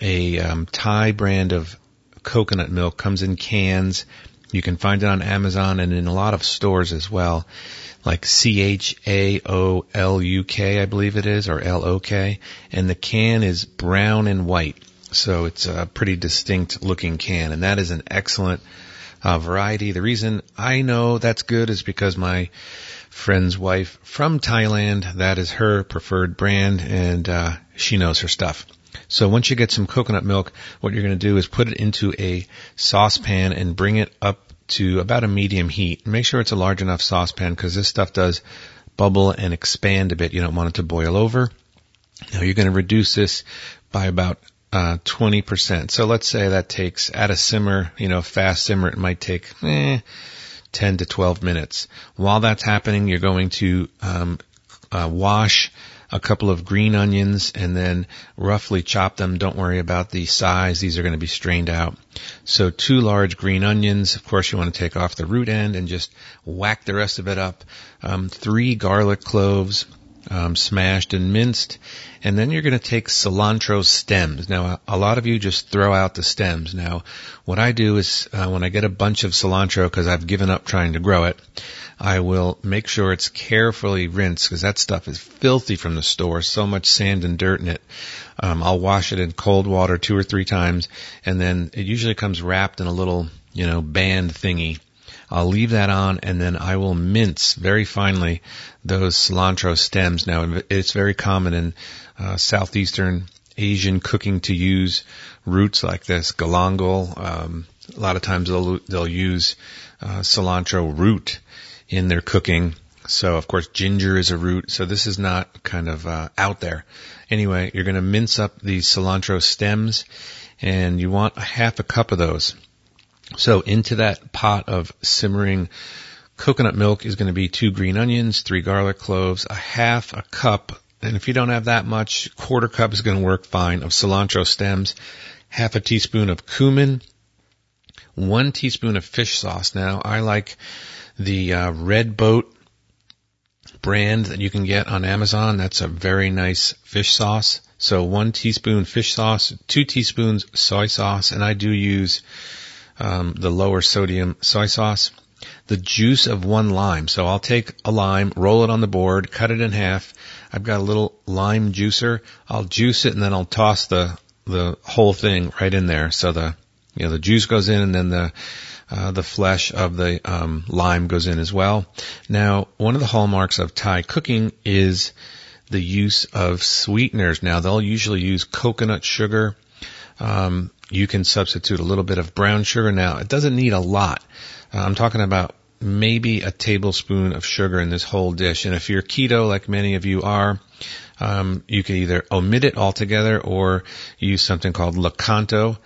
a um, Thai brand of coconut milk. Comes in cans. You can find it on Amazon and in a lot of stores as well, like C H A O L U K, I believe it is, or L O K. And the can is brown and white. So it's a pretty distinct looking can, and that is an excellent uh, variety. The reason I know that's good is because my friend's wife from Thailand, that is her preferred brand, and uh, she knows her stuff. So once you get some coconut milk, what you're going to do is put it into a saucepan and bring it up to about a medium heat. Make sure it's a large enough saucepan because this stuff does bubble and expand a bit. You don't want it to boil over. Now you're going to reduce this by about uh, 20%. So let's say that takes at a simmer, you know, fast simmer, it might take eh, 10 to 12 minutes. While that's happening, you're going to um, uh, wash a couple of green onions and then roughly chop them. Don't worry about the size. These are going to be strained out. So two large green onions. Of course, you want to take off the root end and just whack the rest of it up. Um, three garlic cloves, um, smashed and minced. And then you're going to take cilantro stems. Now, a lot of you just throw out the stems. Now, what I do is uh, when I get a bunch of cilantro, because I've given up trying to grow it, I will make sure it's carefully rinsed because that stuff is filthy from the store. So much sand and dirt in it. Um, I'll wash it in cold water two or three times, and then it usually comes wrapped in a little, you know, band thingy. I'll leave that on, and then I will mince very finely those cilantro stems. Now, it's very common in uh, southeastern Asian cooking to use roots like this, galangal. Um, a lot of times they'll they'll use uh, cilantro root in their cooking. So of course ginger is a root. So this is not kind of uh, out there. Anyway, you're going to mince up these cilantro stems, and you want a half a cup of those. So into that pot of simmering coconut milk is going to be two green onions, three garlic cloves, a half a cup and if you don't have that much, quarter cup is going to work fine of cilantro stems, half a teaspoon of cumin, one teaspoon of fish sauce. Now, I like the uh, Red Boat brand that you can get on Amazon. That's a very nice fish sauce. So one teaspoon fish sauce, two teaspoons soy sauce, and I do use um, the lower sodium soy sauce. The juice of one lime. So I'll take a lime, roll it on the board, cut it in half, I've got a little lime juicer. I'll juice it and then I'll toss the the whole thing right in there. So the you know the juice goes in and then the uh, the flesh of the um, lime goes in as well. Now, one of the hallmarks of Thai cooking is the use of sweeteners. Now, they'll usually use coconut sugar. Um, you can substitute a little bit of brown sugar. Now, it doesn't need a lot. Uh, I'm talking about maybe a tablespoon of sugar in this whole dish. And if you're keto, like many of you are, um, you can either omit it altogether or use something called Lakanto,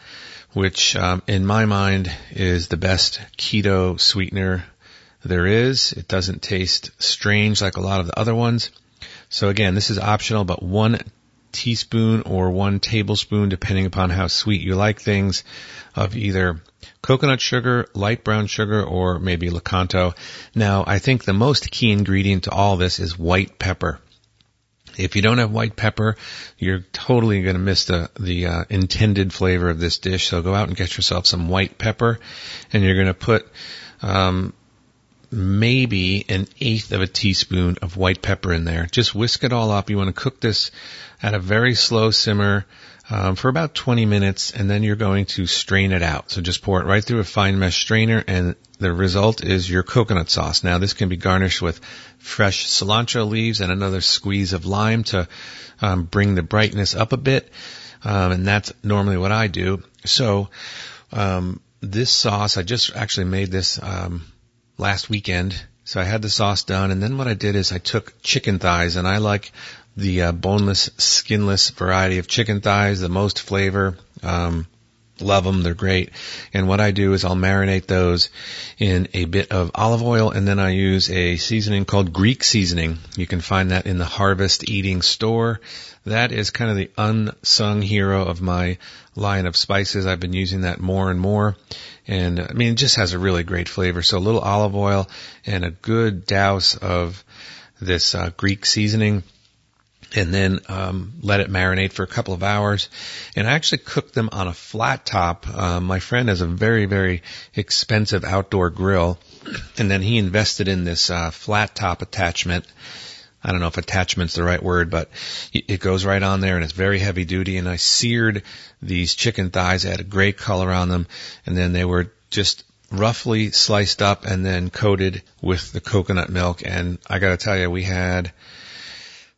which um, in my mind is the best keto sweetener there is. It doesn't taste strange like a lot of the other ones. So again, this is optional, but one teaspoon or one tablespoon, depending upon how sweet you like things, of either coconut sugar, light brown sugar, or maybe Lakanto. Now, I think the most key ingredient to all this is white pepper. If you don't have white pepper, you're totally going to miss the the uh, intended flavor of this dish. So go out and get yourself some white pepper, and you're going to put um, maybe an eighth of a teaspoon of white pepper in there. Just whisk it all up. You want to cook this at a very slow simmer um, for about 20 minutes, and then you're going to strain it out. So just pour it right through a fine mesh strainer, and the result is your coconut sauce. Now this can be garnished with fresh cilantro leaves and another squeeze of lime to um, bring the brightness up a bit, um, and that's normally what I do. So um, this sauce, I just actually made this um, last weekend. So I had the sauce done, and then what I did is I took chicken thighs, and I like the uh, boneless, skinless variety of chicken thighs, the most flavor. Um, love them; they're great. And what I do is I'll marinate those in a bit of olive oil, and then I use a seasoning called Greek seasoning. You can find that in the Harvest Eating store. That is kind of the unsung hero of my line of spices. I've been using that more and more. And I mean, it just has a really great flavor. So a little olive oil and a good douse of this uh, Greek seasoning and then um, let it marinate for a couple of hours. And I actually cooked them on a flat top. Uh, my friend has a very, very expensive outdoor grill, and then he invested in this uh, flat top attachment. I don't know if attachment's the right word, but it goes right on there and it's very heavy duty. And I seared these chicken thighs, I had a great color on them, and then they were just roughly sliced up and then coated with the coconut milk. And I gotta tell you, we had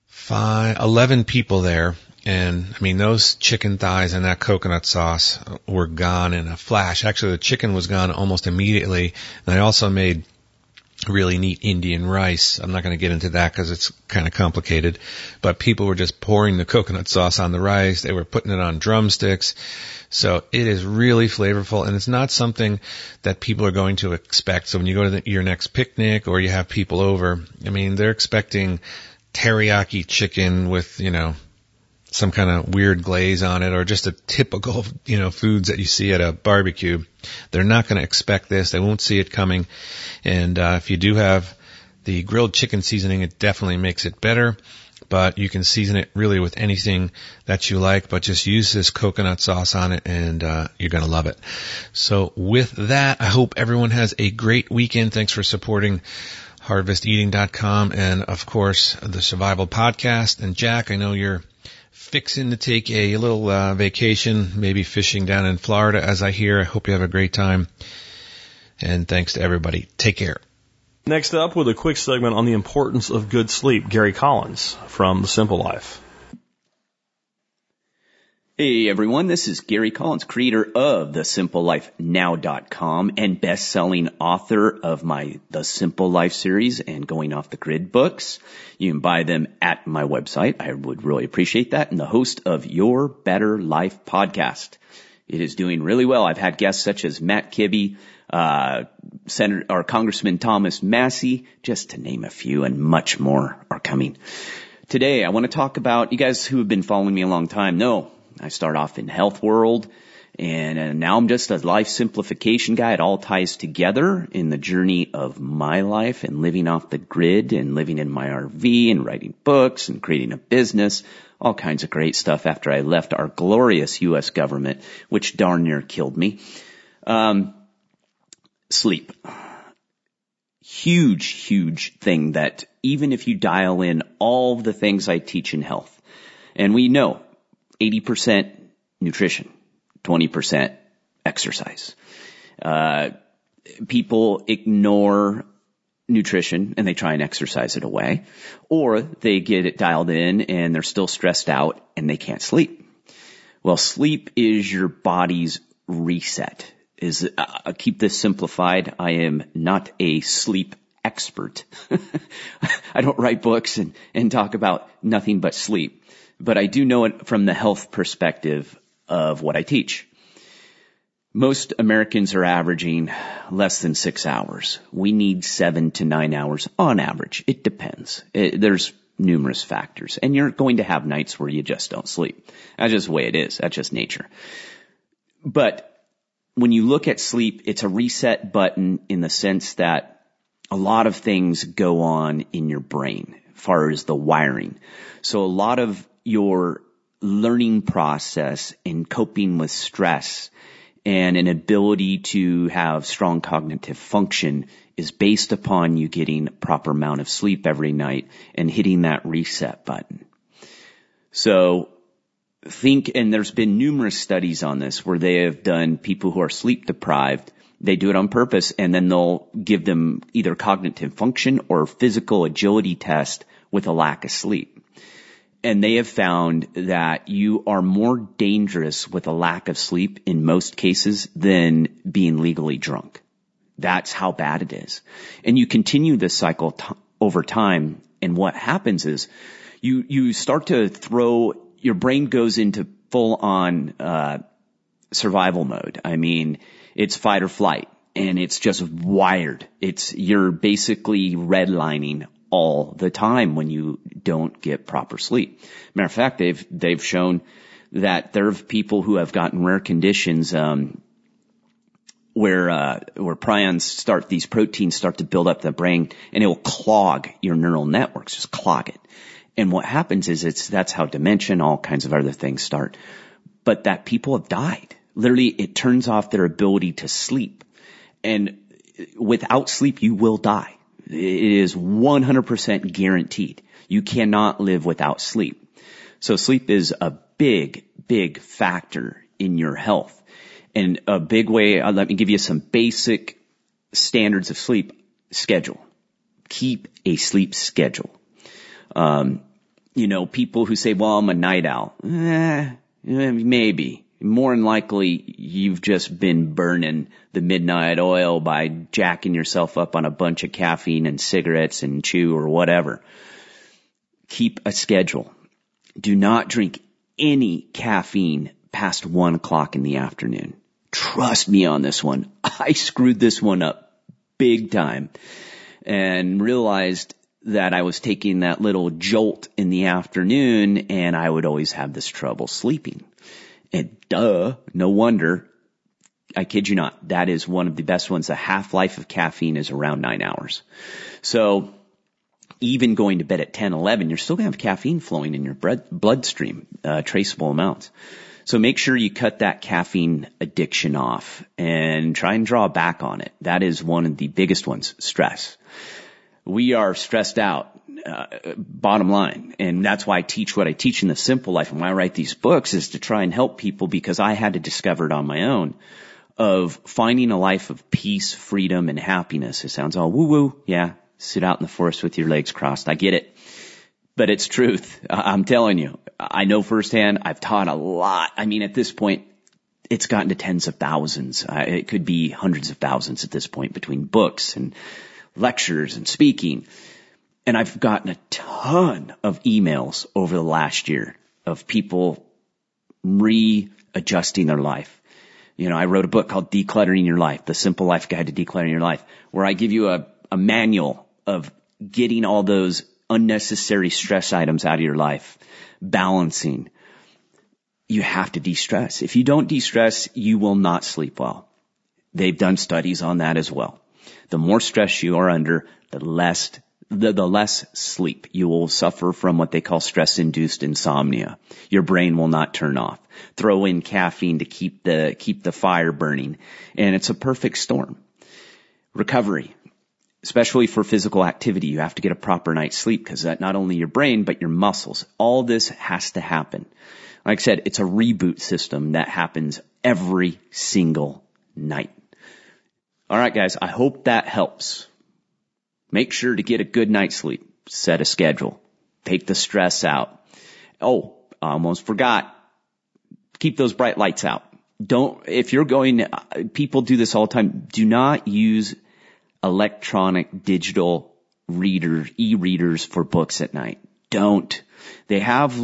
five, 11 people there. And I mean, those chicken thighs and that coconut sauce were gone in a flash. Actually, the chicken was gone almost immediately. And I also made really neat Indian rice. I'm not going to get into that because it's kind of complicated, but people were just pouring the coconut sauce on the rice. They were putting it on drumsticks. So it is really flavorful and it's not something that people are going to expect. So when you go to the, your next picnic or you have people over, I mean, they're expecting teriyaki chicken with, you know, some kind of weird glaze on it or just a typical, you know, foods that you see at a barbecue. They're not going to expect this. They won't see it coming. And, uh, if you do have the grilled chicken seasoning, it definitely makes it better. But you can season it really with anything that you like, but just use this coconut sauce on it and, uh, you're gonna love it. So with that, I hope everyone has a great weekend. Thanks for supporting harvesteating.com, and of course the Survival Podcast. And Jack, I know you're fixing to take a little uh, vacation, maybe fishing down in Florida, as I hear. I hope you have a great time. And thanks to everybody. Take care. Next up, with a quick segment on the importance of good sleep, Gary Collins from The Simple Life. Hey everyone, this is Gary Collins, creator of the thesimplelifenow.com and best-selling author of my The Simple Life series and Going Off the Grid books. You can buy them at my website. I would really appreciate that. And the host of Your Better Life podcast. It is doing really well. I've had guests such as Matt Kibbe, uh, Senator or Congressman Thomas Massie, just to name a few, and much more are coming. Today, I want to talk about you guys who have been following me a long time. know I start off in health world and, and now I'm just a life simplification guy. It all ties together in the journey of my life and living off the grid and living in my RV and writing books and creating a business. All kinds of great stuff after I left our glorious U.S. government, which darn near killed me. Um, sleep. Huge, huge thing that even if you dial in all the things I teach in health, and we know 80% nutrition, 20% exercise. Uh, people ignore nutrition and they try and exercise it away, or they get it dialed in and they're still stressed out and they can't sleep. Well, sleep is your body's reset. Is uh, keep this simplified. I am not a sleep expert. I don't write books and, and talk about nothing but sleep but I do know it from the health perspective of what I teach. Most Americans are averaging less than six hours. We need seven to nine hours on average. It depends. It, there's numerous factors and you're going to have nights where you just don't sleep. That's just the way it is. That's just nature. But when you look at sleep, it's a reset button in the sense that a lot of things go on in your brain as far as the wiring. So a lot of your learning process in coping with stress and an ability to have strong cognitive function is based upon you getting proper amount of sleep every night and hitting that reset button. So think, and there's been numerous studies on this where they have done people who are sleep deprived. They do it on purpose and then they'll give them either cognitive function or physical agility test with a lack of sleep and they have found that you are more dangerous with a lack of sleep in most cases than being legally drunk. That's how bad it is. And you continue this cycle t- over time. And what happens is you, you start to throw, your brain goes into full on, uh, survival mode. I mean, it's fight or flight and it's just wired. It's, you're basically redlining all the time when you don't get proper sleep. Matter of fact, they've they've shown that there are people who have gotten rare conditions um, where uh, where prions start these proteins start to build up the brain and it will clog your neural networks, just clog it. And what happens is it's that's how dementia and all kinds of other things start. But that people have died. Literally, it turns off their ability to sleep. And without sleep, you will die. It is 100% guaranteed. You cannot live without sleep. So sleep is a big, big factor in your health. And a big way, uh, let me give you some basic standards of sleep schedule. Keep a sleep schedule. Um, you know, people who say, well, I'm a night owl. Eh, maybe more than likely you've just been burning the midnight oil by jacking yourself up on a bunch of caffeine and cigarettes and chew or whatever. Keep a schedule. Do not drink any caffeine past one o'clock in the afternoon. Trust me on this one. I screwed this one up big time and realized that I was taking that little jolt in the afternoon and I would always have this trouble sleeping. And duh, no wonder. I kid you not. That is one of the best ones. The half life of caffeine is around nine hours. So even going to bed at 10, 11, you're still going to have caffeine flowing in your blood, bloodstream, uh, traceable amounts. So make sure you cut that caffeine addiction off and try and draw back on it. That is one of the biggest ones, stress. We are stressed out, uh, bottom line. And that's why I teach what I teach in the simple life and why I write these books is to try and help people because I had to discover it on my own of finding a life of peace, freedom, and happiness. It sounds all woo woo. Yeah. Sit out in the forest with your legs crossed. I get it. But it's truth. I'm telling you. I know firsthand. I've taught a lot. I mean, at this point, it's gotten to tens of thousands. Uh, it could be hundreds of thousands at this point between books and lectures and speaking. And I've gotten a ton of emails over the last year of people readjusting their life. You know, I wrote a book called Decluttering Your Life, the simple life guide to decluttering your life, where I give you a, a manual of getting all those unnecessary stress items out of your life, balancing. You have to de-stress. If you don't de-stress, you will not sleep well. They've done studies on that as well. The more stress you are under, the less the, the less sleep. You will suffer from what they call stress induced insomnia. Your brain will not turn off. Throw in caffeine to keep the, keep the fire burning. And it's a perfect storm. Recovery. Especially for physical activity, you have to get a proper night's sleep because that not only your brain, but your muscles. All this has to happen. Like I said, it's a reboot system that happens every single night. All right, guys, I hope that helps. Make sure to get a good night's sleep. Set a schedule. Take the stress out. Oh, almost forgot. Keep those bright lights out. Don't, if you're going, people do this all the time. Do not use electronic digital reader, e-readers for books at night. Don't. They have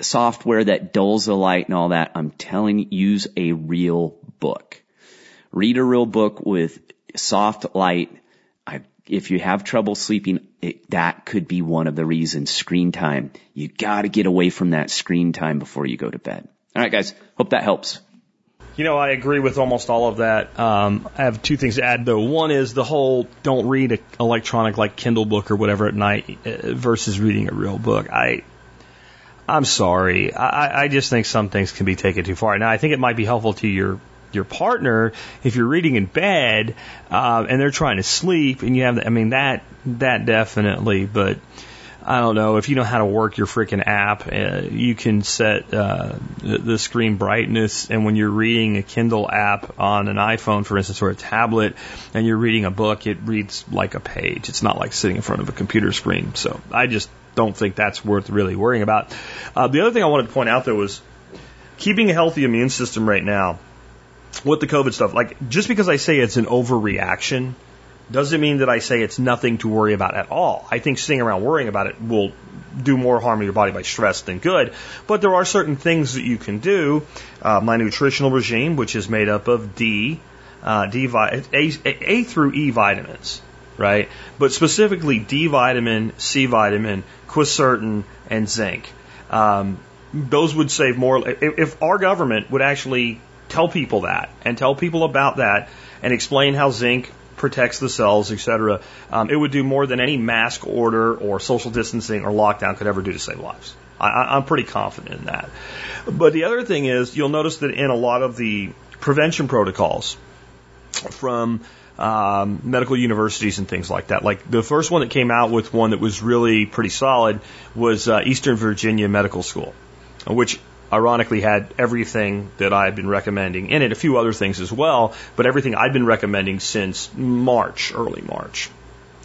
software that dulls the light and all that. I'm telling you, use a real book. Read a real book with soft light. If you have trouble sleeping, it, that could be one of the reasons. Screen time. You gotta get away from that screen time before you go to bed. Alright guys, hope that helps. You know, I agree with almost all of that. Um, I have two things to add though. One is the whole don't read an electronic like Kindle book or whatever at night uh, versus reading a real book. I, I'm sorry. I, I just think some things can be taken too far. Now, I think it might be helpful to your your partner if you're reading in bed uh, and they're trying to sleep and you have I mean that that definitely but I don't know. If you know how to work your freaking app uh, you can set uh, the, screen brightness. And when you're reading a Kindle app on an iPhone for instance or a tablet and you're reading a book it reads like a page. It's not like sitting in front of a computer screen. So I just don't think that's worth really worrying about. Uh, the other thing I wanted to point out though was keeping a healthy immune system right now with the COVID stuff, like just because I say it's an overreaction doesn't mean that I say it's nothing to worry about at all. I think sitting around worrying about it will do more harm to your body by stress than good. But there are certain things that you can do. Uh, my nutritional regime, which is made up of D, uh, a through E vitamins, right? But specifically D vitamin, C vitamin, quercetin, and zinc. Um, those would save more. If, if our government would actually tell people that and tell people about that and explain how zinc protects the cells, etc. Um, it would do more than any mask order or social distancing or lockdown could ever do to save lives. I, I'm pretty confident in that. But the other thing is, you'll notice that in a lot of the prevention protocols from um, medical universities and things like that. Like the first one that came out with one that was really pretty solid was uh, Eastern Virginia Medical School, which ironically had everything that I've been recommending in it, a few other things as well, but everything I've been recommending since March, early March.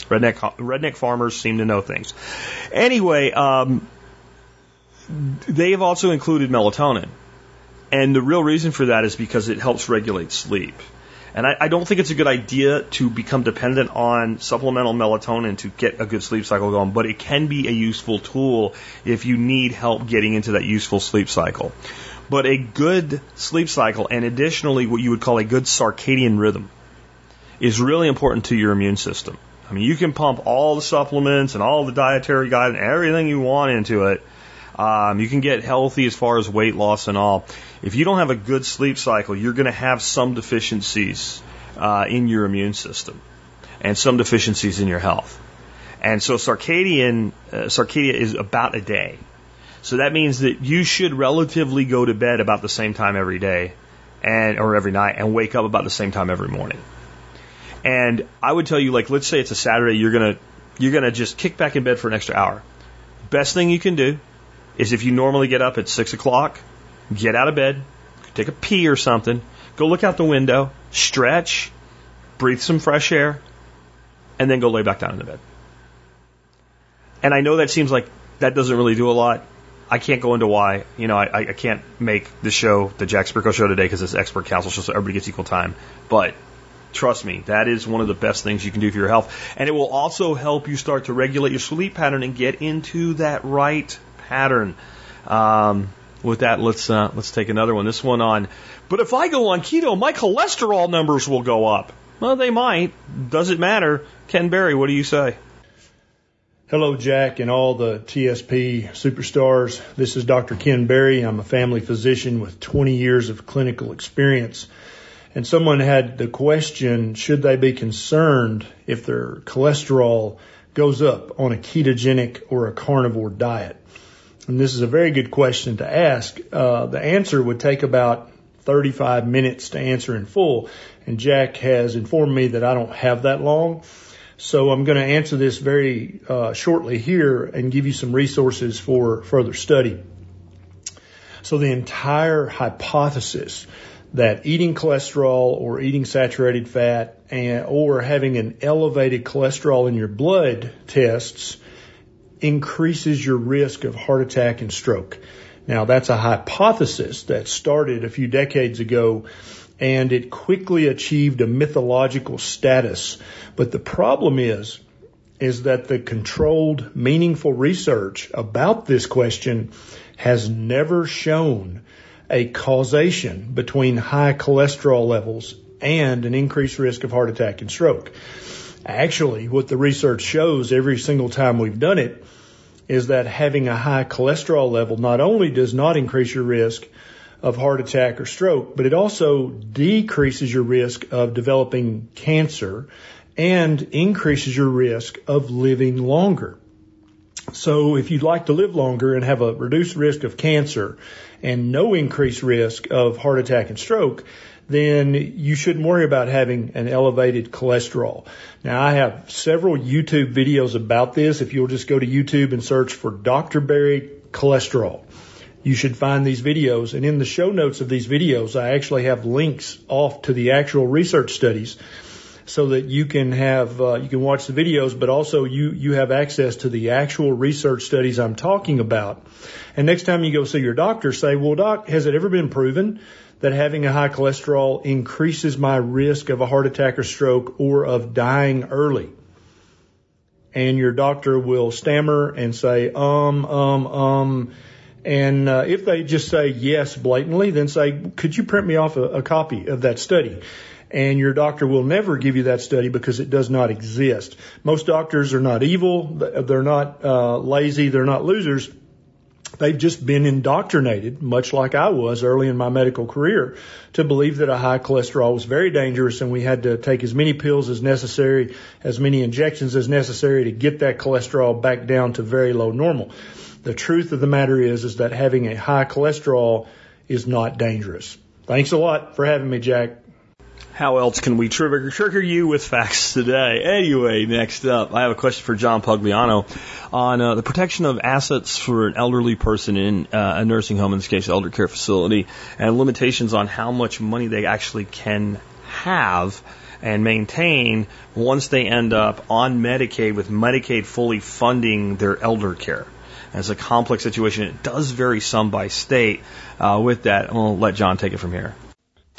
Redneck, redneck farmers seem to know things. Anyway, um, they've also included melatonin. And the real reason for that is because it helps regulate sleep. And I, I, don't think it's a good idea to become dependent on supplemental melatonin to get a good sleep cycle going, but it can be a useful tool if you need help getting into that useful sleep cycle. But a good sleep cycle, and additionally what you would call a good circadian rhythm, is really important to your immune system. I mean, you can pump all the supplements and all the dietary guide and everything you want into it. Um, you can get healthy as far as weight loss and all. If you don't have a good sleep cycle, you're going to have some deficiencies uh, in your immune system and some deficiencies in your health. And so circadian uh, circadia is about a day. So that means that you should relatively go to bed about the same time every day and or every night and wake up about the same time every morning. And I would tell you like let's say it's a Saturday you're going to you're going to just kick back in bed for an extra hour. Best thing you can do is if you normally get up at six o'clock, get out of bed, take a pee or something, go look out the window, stretch, breathe some fresh air, and then go lay back down in the bed. And I know that seems like that doesn't really do a lot. I can't go into why. You know, I, I can't make the show, the Jack Spirko show today, because it's expert council show, so everybody gets equal time. But trust me, that is one of the best things you can do for your health. And it will also help you start to regulate your sleep pattern and get into that right pattern. Um, with that, let's uh, let's take another one. This one on. But if I go on keto, my cholesterol numbers will go up. Well, they might. Does it matter? Ken Berry, what do you say? Hello, Jack, and all the TSP superstars. This is Dr. Ken Berry. I'm a family physician with 20 years of clinical experience. And someone had the question, should they be concerned if their cholesterol goes up on a ketogenic or a carnivore diet? And this is a very good question to ask. Uh, the answer would take about 35 minutes to answer in full. And Jack has informed me that I don't have that long. So I'm going to answer this very uh, shortly here and give you some resources for further study. So the entire hypothesis that eating cholesterol or eating saturated fat and, or having an elevated cholesterol in your blood tests increases your risk of heart attack and stroke. Now that's a hypothesis that started a few decades ago and it quickly achieved a mythological status. But the problem is, is that the controlled, meaningful research about this question has never shown a causation between high cholesterol levels and an increased risk of heart attack and stroke. Actually, what the research shows every single time we've done it is that having a high cholesterol level not only does not increase your risk of heart attack or stroke, but it also decreases your risk of developing cancer and increases your risk of living longer. So if you'd like to live longer and have a reduced risk of cancer and no increased risk of heart attack and stroke, then you shouldn't worry about having an elevated cholesterol. Now I have several YouTube videos about this. If you'll just go to YouTube and search for Dr. Berry cholesterol you should find these videos. And in the show notes of these videos, I actually have links off to the actual research studies so that you can have, uh, you can watch the videos, but also you, you have access to the actual research studies I'm talking about. And next time you go see your doctor, say, well, doc, has it ever been proven that having a high cholesterol increases my risk of a heart attack or stroke or of dying early? And your doctor will stammer and say, um, um, um, and uh, if they just say yes blatantly, then say, could you print me off a, a copy of that study? And your doctor will never give you that study because it does not exist. Most doctors are not evil. They're not uh, lazy. They're not losers. They've just been indoctrinated, much like I was early in my medical career, to believe that a high cholesterol was very dangerous and we had to take as many pills as necessary, as many injections as necessary to get that cholesterol back down to very low normal. The truth of the matter is, is that having a high cholesterol is not dangerous. Thanks a lot for having me, Jack. How else can we trigger, trigger you with facts today? Anyway, next up, I have a question for John Pugliano on uh, the protection of assets for an elderly person in uh, a nursing home, in this case, elder care facility, and limitations on how much money they actually can have and maintain once they end up on Medicaid with Medicaid fully funding their elder care. It's a complex situation. It does vary some by state. Uh, with that, I'll let John take it from here.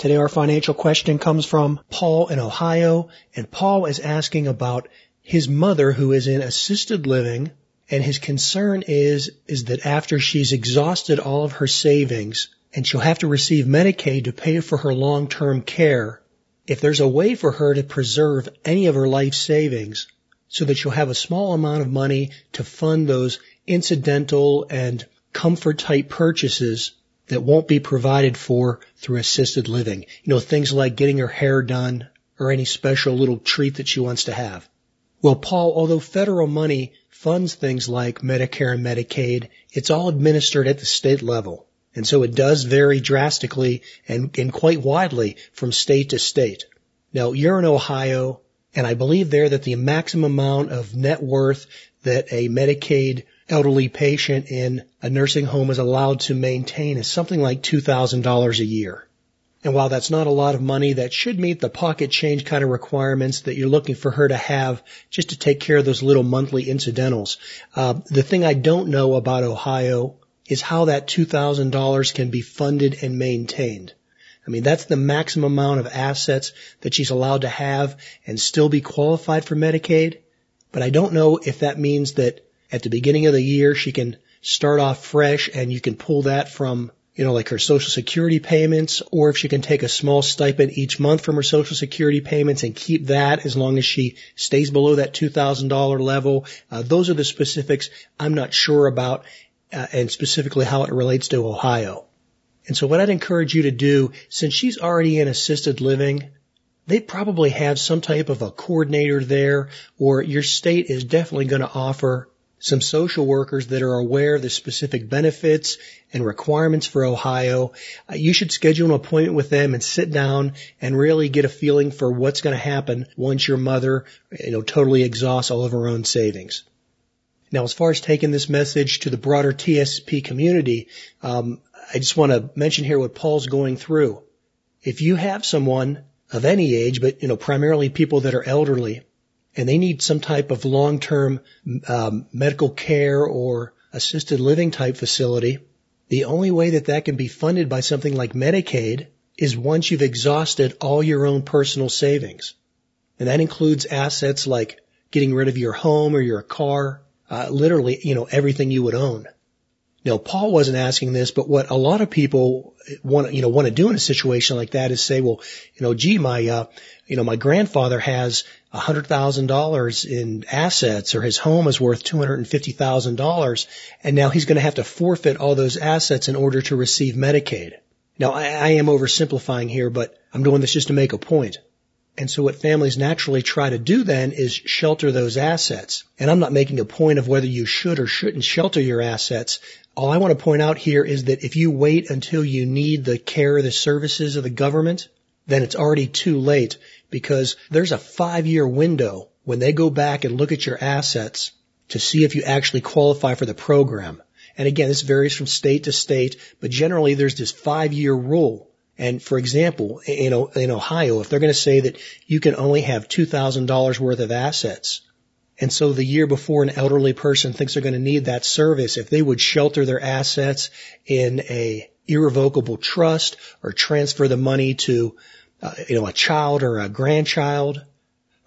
Today our financial question comes from Paul in Ohio, and Paul is asking about his mother who is in assisted living, and his concern is, is that after she's exhausted all of her savings, and she'll have to receive Medicaid to pay for her long-term care, if there's a way for her to preserve any of her life savings so that she'll have a small amount of money to fund those incidental and comfort type purchases that won't be provided for through assisted living. You know, things like getting her hair done or any special little treat that she wants to have. Well, Paul, although federal money funds things like Medicare and Medicaid, it's all administered at the state level. And so it does vary drastically and, and quite widely from state to state. Now, you're in Ohio And I believe there that the maximum amount of net worth that a Medicaid elderly patient in a nursing home is allowed to maintain is something like $2,000 a year. And while that's not a lot of money, that should meet the pocket change kind of requirements that you're looking for her to have just to take care of those little monthly incidentals. Uh, the thing I don't know about Ohio is how that $2,000 can be funded and maintained. I mean, that's the maximum amount of assets that she's allowed to have and still be qualified for Medicaid. But I don't know if that means that at the beginning of the year she can start off fresh and you can pull that from you know, like her social security payments, or if she can take a small stipend each month from her social security payments and keep that as long as she stays below that $2,000 level. Uh, those are the specifics I'm not sure about, uh, and specifically how it relates to Ohio. And so what I'd encourage you to do, since she's already in assisted living, they probably have some type of a coordinator there, or your state is definitely going to offer some social workers that are aware of the specific benefits and requirements for Ohio. Uh, you should schedule an appointment with them and sit down and really get a feeling for what's going to happen once your mother, you know, totally exhausts all of her own savings. Now, as far as taking this message to the broader TSP community, um, I just want to mention here what Paul's going through. If you have someone of any age, but you know, primarily people that are elderly, and they need some type of long-term um, medical care or assisted living type facility, the only way that that can be funded by something like Medicaid is once you've exhausted all your own personal savings. And that includes assets like getting rid of your home or your car, uh, literally, you know, everything you would own. Now, Paul wasn't asking this, but what a lot of people want, you know, want to do in a situation like that is say, well, you know, gee, my, uh, you know, my grandfather has a hundred thousand dollars in assets or his home is worth two hundred and fifty thousand dollars and now he's going to have to forfeit all those assets in order to receive Medicaid. Now I, I am oversimplifying here, but I'm doing this just to make a point. And so what families naturally try to do then is shelter those assets. And I'm not making a point of whether you should or shouldn't shelter your assets. All I want to point out here is that if you wait until you need the care the services of the government, then it's already too late because there's a five year window when they go back and look at your assets to see if you actually qualify for the program. And again, this varies from state to state, but generally there's this five year rule. And for example, in, in Ohio, if they're going to say that you can only have $2,000 worth of assets, and so the year before an elderly person thinks they're going to need that service, if they would shelter their assets in a irrevocable trust or transfer the money to uh, you know, a child or a grandchild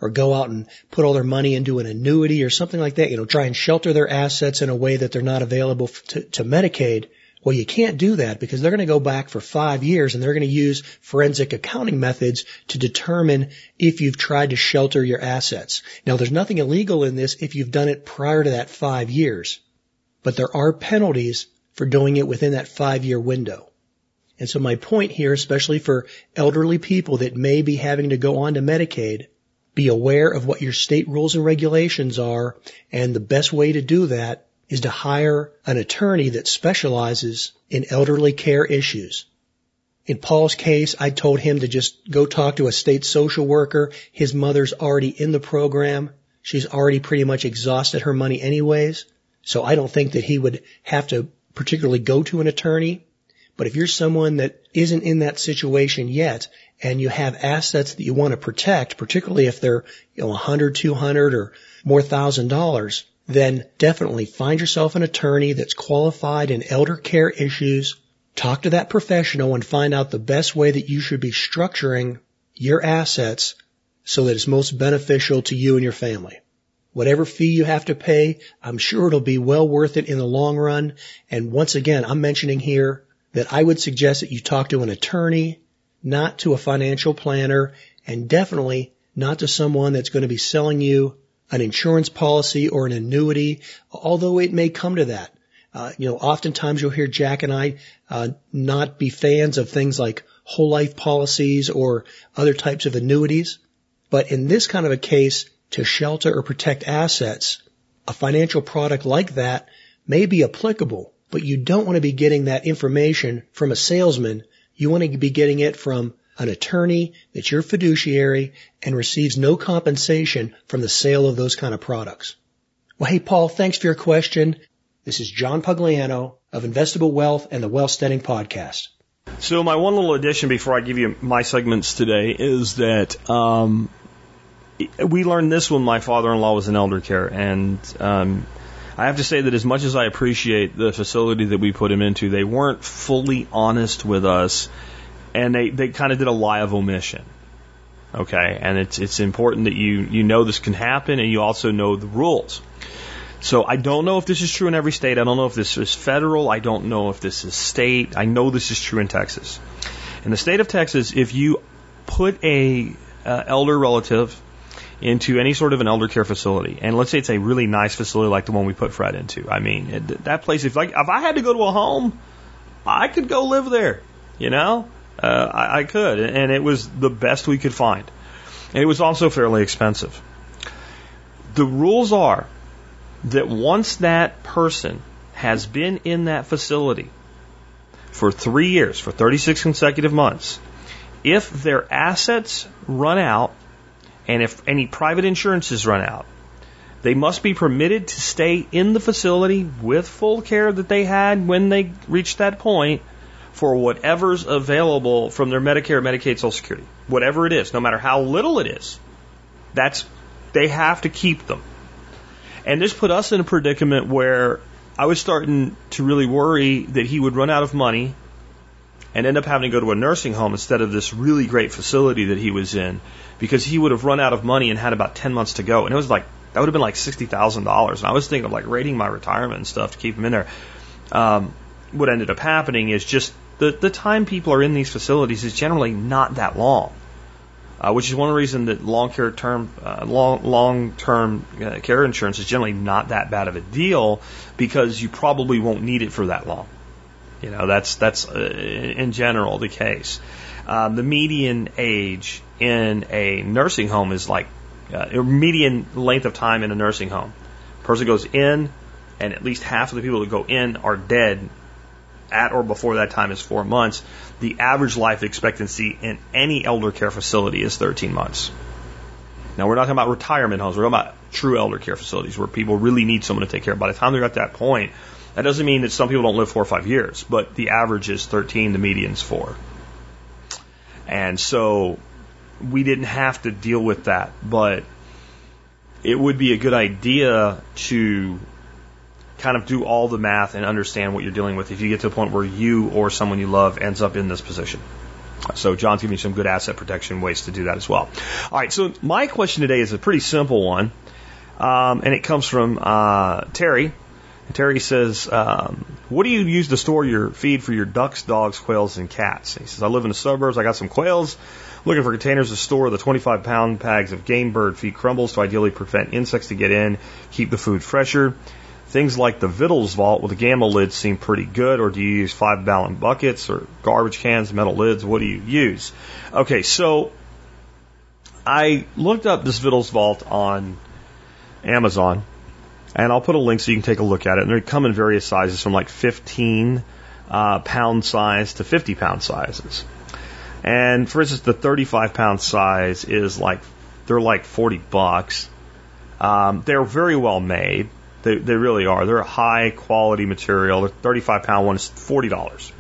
or go out and put all their money into an annuity or something like that, you know, try and shelter their assets in a way that they're not available to, to Medicaid. Well, you can't do that because they're going to go back for five years and they're going to use forensic accounting methods to determine if you've tried to shelter your assets. Now, there's nothing illegal in this if you've done it prior to that five years, but there are penalties for doing it within that five year window. And so my point here, especially for elderly people that may be having to go on to Medicaid, be aware of what your state rules and regulations are. And the best way to do that is to hire an attorney that specializes in elderly care issues. In Paul's case, I told him to just go talk to a state social worker. His mother's already in the program. She's already pretty much exhausted her money anyways. So I don't think that he would have to particularly go to an attorney. But if you're someone that isn't in that situation yet and you have assets that you want to protect, particularly if they're, you know, 100, 200 or more thousand dollars, then definitely find yourself an attorney that's qualified in elder care issues. Talk to that professional and find out the best way that you should be structuring your assets so that it's most beneficial to you and your family. Whatever fee you have to pay, I'm sure it'll be well worth it in the long run. And once again, I'm mentioning here that I would suggest that you talk to an attorney, not to a financial planner, and definitely not to someone that's going to be selling you an insurance policy or an annuity, although it may come to that. Uh, you know, oftentimes you'll hear Jack and I uh, not be fans of things like whole life policies or other types of annuities. But in this kind of a case, to shelter or protect assets, a financial product like that may be applicable but you don't want to be getting that information from a salesman. You want to be getting it from an attorney that's your fiduciary and receives no compensation from the sale of those kind of products. Well, hey, Paul, thanks for your question. This is John Pugliano of Investable Wealth and the Wealth Standard Podcast. So my one little addition before I give you my segments today is that um, we learned this when my father-in-law was in elder care, and um, I have to say that as much as I appreciate the facility that we put him into, they weren't fully honest with us, and they they kind of did a lie of omission. Okay, and it's it's important that you you know this can happen, and you also know the rules. So I don't know if this is true in every state. I don't know if this is federal. I don't know if this is state. I know this is true in Texas. In the state of Texas, if you put a uh, elder relative into any sort of an elder care facility, and let's say it's a really nice facility like the one we put Fred into. I mean, it, that place. If like if I had to go to a home, I could go live there. You know, uh, I, I could, and it was the best we could find. And it was also fairly expensive. The rules are that once that person has been in that facility for three years, for 36 consecutive months, if their assets run out and if any private insurances run out, they must be permitted to stay in the facility with full care that they had when they reached that point for whatever's available from their Medicare, Medicaid, Social Security, whatever it is, no matter how little it is. That's they have to keep them. And this put us in a predicament where I was starting to really worry that he would run out of money and end up having to go to a nursing home instead of this really great facility that he was in because he would have run out of money and had about 10 months to go. And it was like, that would have been like $60,000. And I was thinking of like rating my retirement and stuff to keep him in there. Um, what ended up happening is just the, the time people are in these facilities is generally not that long uh, which is one reason that long care term, uh, long long term uh, care insurance is generally not that bad of a deal because you probably won't need it for that long. You know, that's that's uh, in general the case. Um, the median age in a nursing home is like uh, median length of time in a nursing home. Person goes in, and at least half of the people that go in are dead at or before that time is four months. The average life expectancy in any elder care facility is 13 months. Now, we're not talking about retirement homes. We're talking about true elder care facilities where people really need someone to take care of. By the time they're at that point, that doesn't mean that some people don't live four or five years, but the average is 13, the median's four. And so we didn't have to deal with that, but it would be a good idea to kind of do all the math and understand what you're dealing with if you get to a point where you or someone you love ends up in this position. So John's giving you some good asset protection ways to do that as well. All right, so my question today is a pretty simple one, um, and it comes from uh, Terry. Terry says, um, "What do you use to store your feed for your ducks, dogs, quails, and cats?" He says, "I live in the suburbs. I got some quails." Looking for containers to store the 25 pound bags of game bird feed crumbles to ideally prevent insects to get in, keep the food fresher. Things like the Vittles vault with the gamma lids seem pretty good, or do you use five gallon buckets or garbage cans, metal lids? What do you use? Okay, so I looked up this Vittles vault on Amazon, and I'll put a link so you can take a look at it. And they come in various sizes from like 15 uh, pound size to 50 pound sizes. And for instance, the 35 pound size is like, they're like 40 bucks. Um, they're very well made. They, they really are. They're a high quality material. The 35 pound one is $40.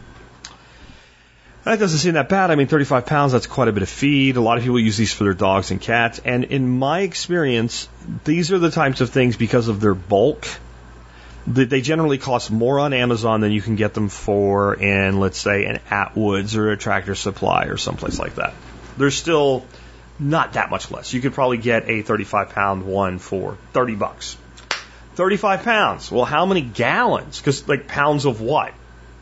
That doesn't seem that bad. I mean, 35 pounds, that's quite a bit of feed. A lot of people use these for their dogs and cats. And in my experience, these are the types of things because of their bulk that they generally cost more on Amazon than you can get them for in, let's say, an Atwoods or a Tractor Supply or someplace like that. They're still not that much less. You could probably get a 35 pound one for 30 bucks. 35 pounds. Well, how many gallons? Because, like, pounds of what?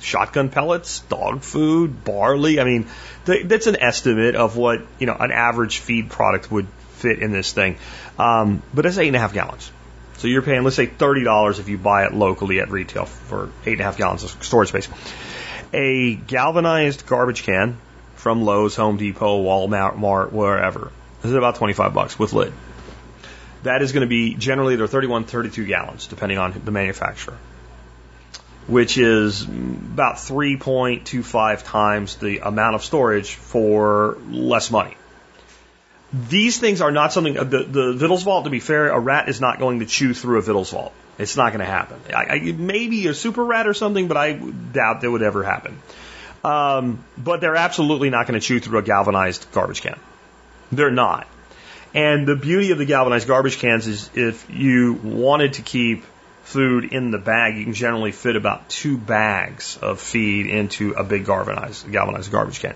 Shotgun pellets, dog food, barley. I mean, th- that's an estimate of what, you know, an average feed product would fit in this thing. Um, but it's eight and a half gallons. So you're paying, let's say, $30 if you buy it locally at retail for eight and a half gallons of storage space. A galvanized garbage can from Lowe's, Home Depot, Walmart, wherever. This is about 25 bucks with lid. That is going to be generally they're 31, 32 gallons, depending on the manufacturer. Which is about 3.25 times the amount of storage for less money. These things are not something, the, the Vittles Vault, to be fair, a rat is not going to chew through a Vittles Vault. It's not going to happen. I, I, maybe a super rat or something, but I doubt that would ever happen. Um, but they're absolutely not going to chew through a galvanized garbage can. They're not. And the beauty of the galvanized garbage cans is if you wanted to keep food in the bag, you can generally fit about two bags of feed into a big galvanized, galvanized garbage can.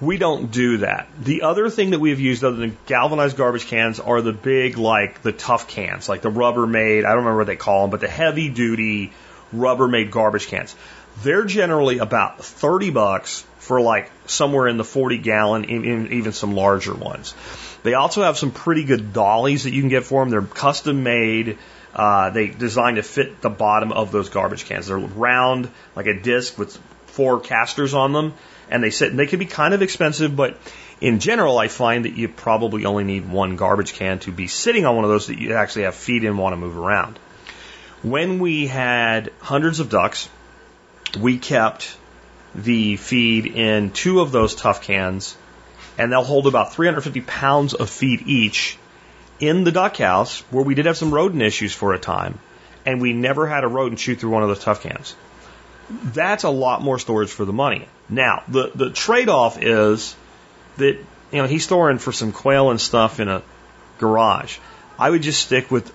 We don't do that. The other thing that we have used other than galvanized garbage cans are the big, like the tough cans, like the Rubbermaid, I don't remember what they call them, but the heavy duty Rubbermaid garbage cans. They're generally about 30 bucks for like somewhere in the 40 gallon, even some larger ones. They also have some pretty good dollies that you can get for them. They're custom made. Uh, they designed to fit the bottom of those garbage cans. They're round, like a disc with four casters on them, and they sit. And they can be kind of expensive, but in general, I find that you probably only need one garbage can to be sitting on one of those that you actually have feet in and want to move around. When we had hundreds of ducks, we kept the feed in two of those tough cans, and they'll hold about 350 pounds of feed each in the duck house where we did have some rodent issues for a time, and we never had a rodent shoot through one of those tough cans. That's a lot more storage for the money. Now, the, the trade off is that, you know, he's storing for some quail and stuff in a garage. I would just stick with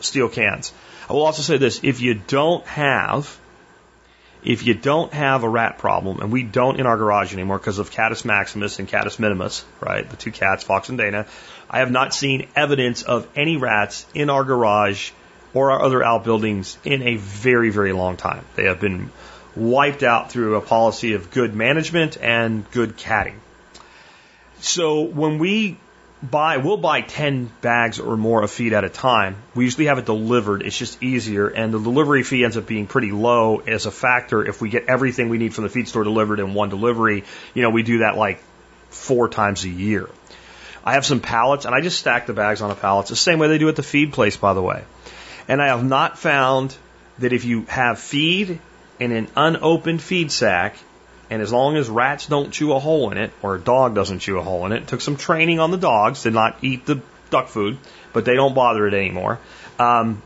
steel cans. I will also say this if you don't have if you don't have a rat problem, and we don't in our garage anymore because of Catus maximus and Catus minimus, right, the two cats, Fox and Dana, I have not seen evidence of any rats in our garage or our other outbuildings in a very, very long time. They have been wiped out through a policy of good management and good catting. So when we buy, we'll buy 10 bags or more of feed at a time. We usually have it delivered. It's just easier. And the delivery fee ends up being pretty low as a factor. If we get everything we need from the feed store delivered in one delivery, you know, we do that like four times a year. I have some pallets, and I just stack the bags on the pallets the same way they do at the feed place, by the way. And I have not found that if you have feed in an unopened feed sack, and as long as rats don't chew a hole in it, or a dog doesn't chew a hole in it, took some training on the dogs to not eat the duck food, but they don't bother it anymore. Um,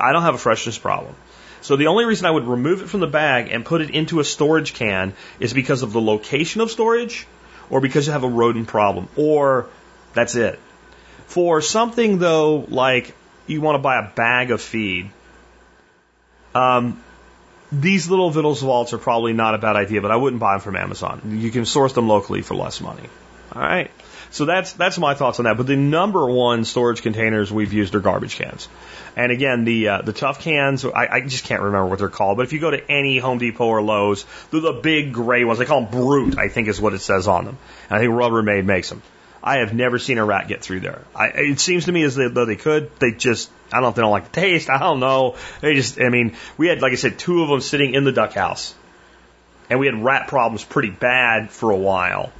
I don't have a freshness problem. So the only reason I would remove it from the bag and put it into a storage can is because of the location of storage, or because you have a rodent problem, or that's it. For something though, like you want to buy a bag of feed, um, these little Vittles vaults are probably not a bad idea, but I wouldn't buy them from Amazon. You can source them locally for less money. All right. So that's that's my thoughts on that. But the number one storage containers we've used are garbage cans. And again, the uh, the tough cans, I, I just can't remember what they're called. But if you go to any Home Depot or Lowe's, they're the big gray ones. They call them Brute, I think is what it says on them. And I think Rubbermaid makes them. I have never seen a rat get through there. I, it seems to me as though they could. They just, I don't know if they don't like the taste. I don't know. They just, I mean, we had, like I said, two of them sitting in the duck house. And we had rat problems pretty bad for a while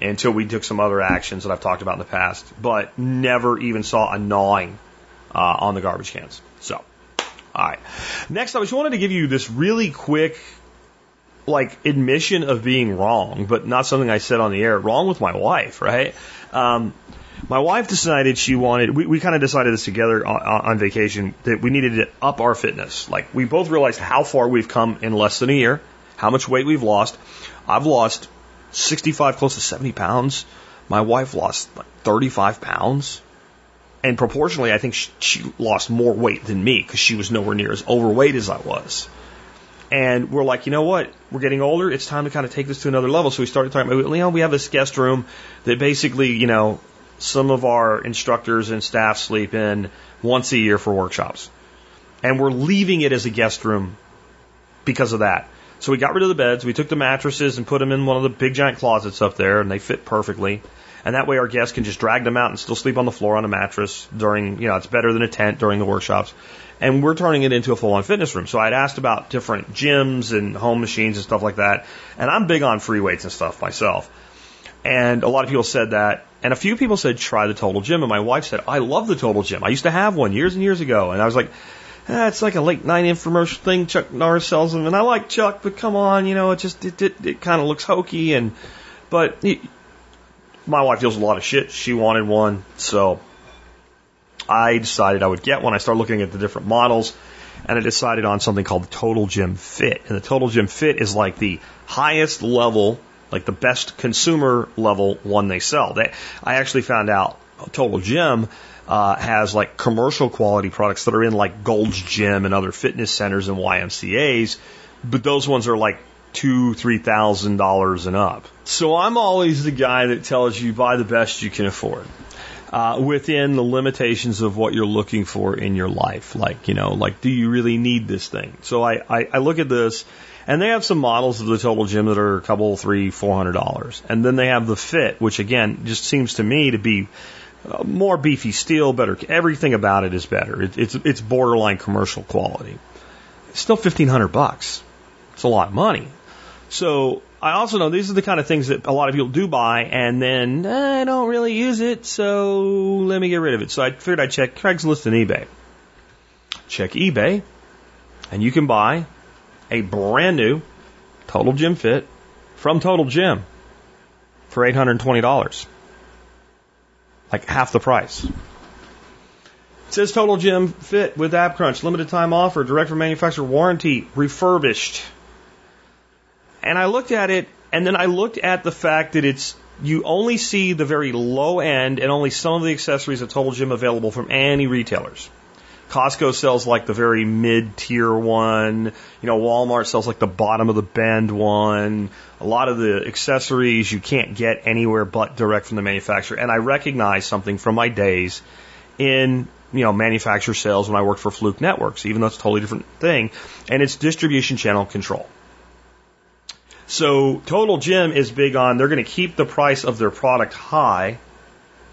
until we took some other actions that I've talked about in the past, but never even saw a gnawing uh, on the garbage cans. So, all right. Next, I just wanted to give you this really quick like admission of being wrong, but not something I said on the air. Wrong with my wife, right? Um, my wife decided she wanted, we, we kind of decided this together on, on vacation that we needed to up our fitness. Like we both realized how far we've come in less than a year, how much weight we've lost. I've lost 65, close to 70 pounds. My wife lost like 35 pounds. And proportionally, I think she, she lost more weight than me because she was nowhere near as overweight as I was. And we're like, you know what? We're getting older. It's time to kind of take this to another level. So we started talking about, you know, we have this guest room that basically, you know, some of our instructors and staff sleep in once a year for workshops. And we're leaving it as a guest room because of that. So we got rid of the beds. We took the mattresses and put them in one of the big giant closets up there, and they fit perfectly. And that way our guests can just drag them out and still sleep on the floor on a mattress during, you know, it's better than a tent during the workshops and we're turning it into a full on fitness room. So I'd asked about different gyms and home machines and stuff like that. And I'm big on free weights and stuff myself. And a lot of people said that. And a few people said, try the total gym. And my wife said, I love the total gym. I used to have one years and years ago. And I was like, ah, it's like a late night infomercial thing. Chuck Norris sells them, and I like Chuck, but come on, you know, it just it it, it kind of looks hokey, and but my wife deals a lot of shit. She wanted one, so I decided I would get one. I started looking at the different models, and I decided on something called the Total Gym Fit, and the Total Gym Fit is like the highest level, like the best consumer level one they sell. They, I actually found out Total Gym uh, has like commercial quality products that are in like Gold's Gym and other fitness centers and YMCA's, but those ones are like two, three thousand dollars and up. So I'm always the guy that tells you buy the best you can afford. Uh, within the limitations of what you're looking for in your life. Like, you know, like, do you really need this thing? So I, I, I look at this and they have some models of the total gym that are a couple, three, four hundred dollars. And then they have the fit, which again, just seems to me to be uh, more beefy steel, better. Everything about it is better. It, it's it's borderline commercial quality. It's still fifteen hundred bucks. It's a lot of money. So I also know these are the kind of things that a lot of people do buy, and then eh, I don't really use it, so let me get rid of it. So I figured I'd check Craigslist and eBay. Check eBay, and you can buy a brand new Total Gym Fit from Total Gym for $820 like half the price. It says Total Gym Fit with Ab Crunch, limited time offer, direct from manufacturer warranty, refurbished. And I looked at it, and then I looked at the fact that it's you only see the very low end and only some of the accessories at Total Gym available from any retailers. Costco sells like the very mid tier one. You know, Walmart sells like the bottom of the bend one. A lot of the accessories you can't get anywhere but direct from the manufacturer. And I recognize something from my days in, you know, manufacturer sales when I worked for Fluke Networks, even though it's a totally different thing. And it's distribution channel control. So Total Gym is big on they're going to keep the price of their product high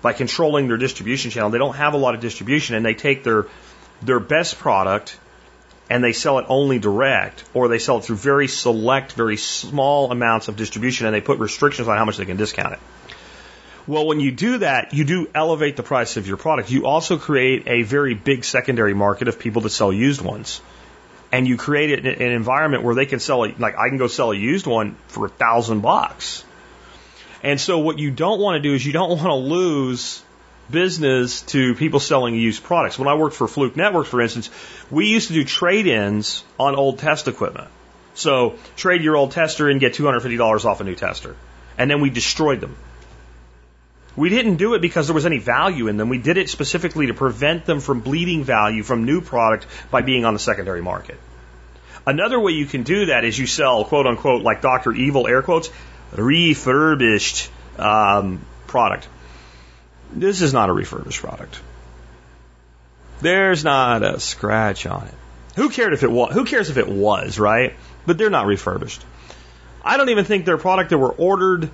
by controlling their distribution channel. They don't have a lot of distribution and they take their their best product and they sell it only direct, or they sell it through very select, very small amounts of distribution, and they put restrictions on how much they can discount it. Well, when you do that, you do elevate the price of your product. You also create a very big secondary market of people that sell used ones. And you create an environment where they can sell, it, like I can go sell a used one for a thousand bucks. And so what you don't want to do is you don't want to lose business to people selling used products. When I worked for Fluke Networks, for instance, we used to do trade-ins on old test equipment. So trade your old tester and get $250 off a new tester. And then we destroyed them. We didn't do it because there was any value in them. We did it specifically to prevent them from bleeding value from new product by being on the secondary market. Another way you can do that is you sell quote unquote like Dr. Evil air quotes refurbished um, product. This is not a refurbished product. There's not a scratch on it. Who cared if it was? Who cares if it was, right? But they're not refurbished. I don't even think they're product that were ordered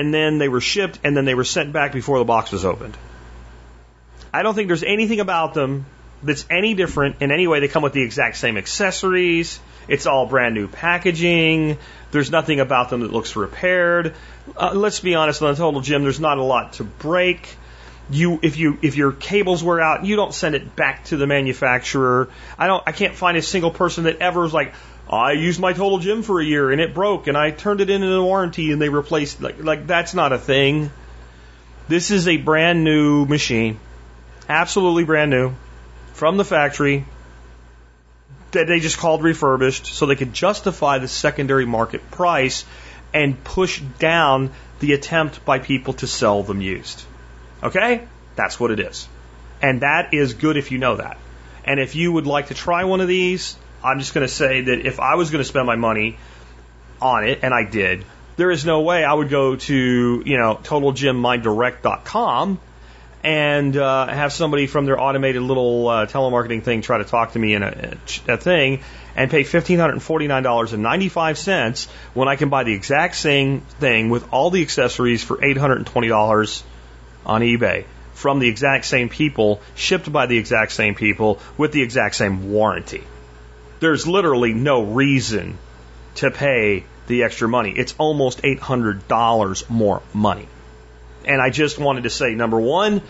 and then they were shipped and then they were sent back before the box was opened. I don't think there's anything about them that's any different in any way. They come with the exact same accessories. It's all brand new packaging. There's nothing about them that looks repaired. Uh, let's be honest, on the total gym, there's not a lot to break you if you if your cables wear out, you don't send it back to the manufacturer. I don't I can't find a single person that ever is like, I used my total gym for a year and it broke and I turned it in into a warranty and they replaced like like that's not a thing. This is a brand new machine. Absolutely brand new from the factory that they just called refurbished so they could justify the secondary market price and push down the attempt by people to sell them used. Okay? That's what it is. And that is good if you know that. And if you would like to try one of these, I'm just going to say that if I was going to spend my money on it, and I did, there is no way I would go to, you know, totalgymmydirect.com and uh, have somebody from their automated little uh, telemarketing thing try to talk to me in a, a thing and pay $1,549.95 when I can buy the exact same thing with all the accessories for $820 on eBay from the exact same people, shipped by the exact same people, with the exact same warranty. There's literally no reason to pay the extra money. It's almost $800 more money. And I just wanted to say, number one,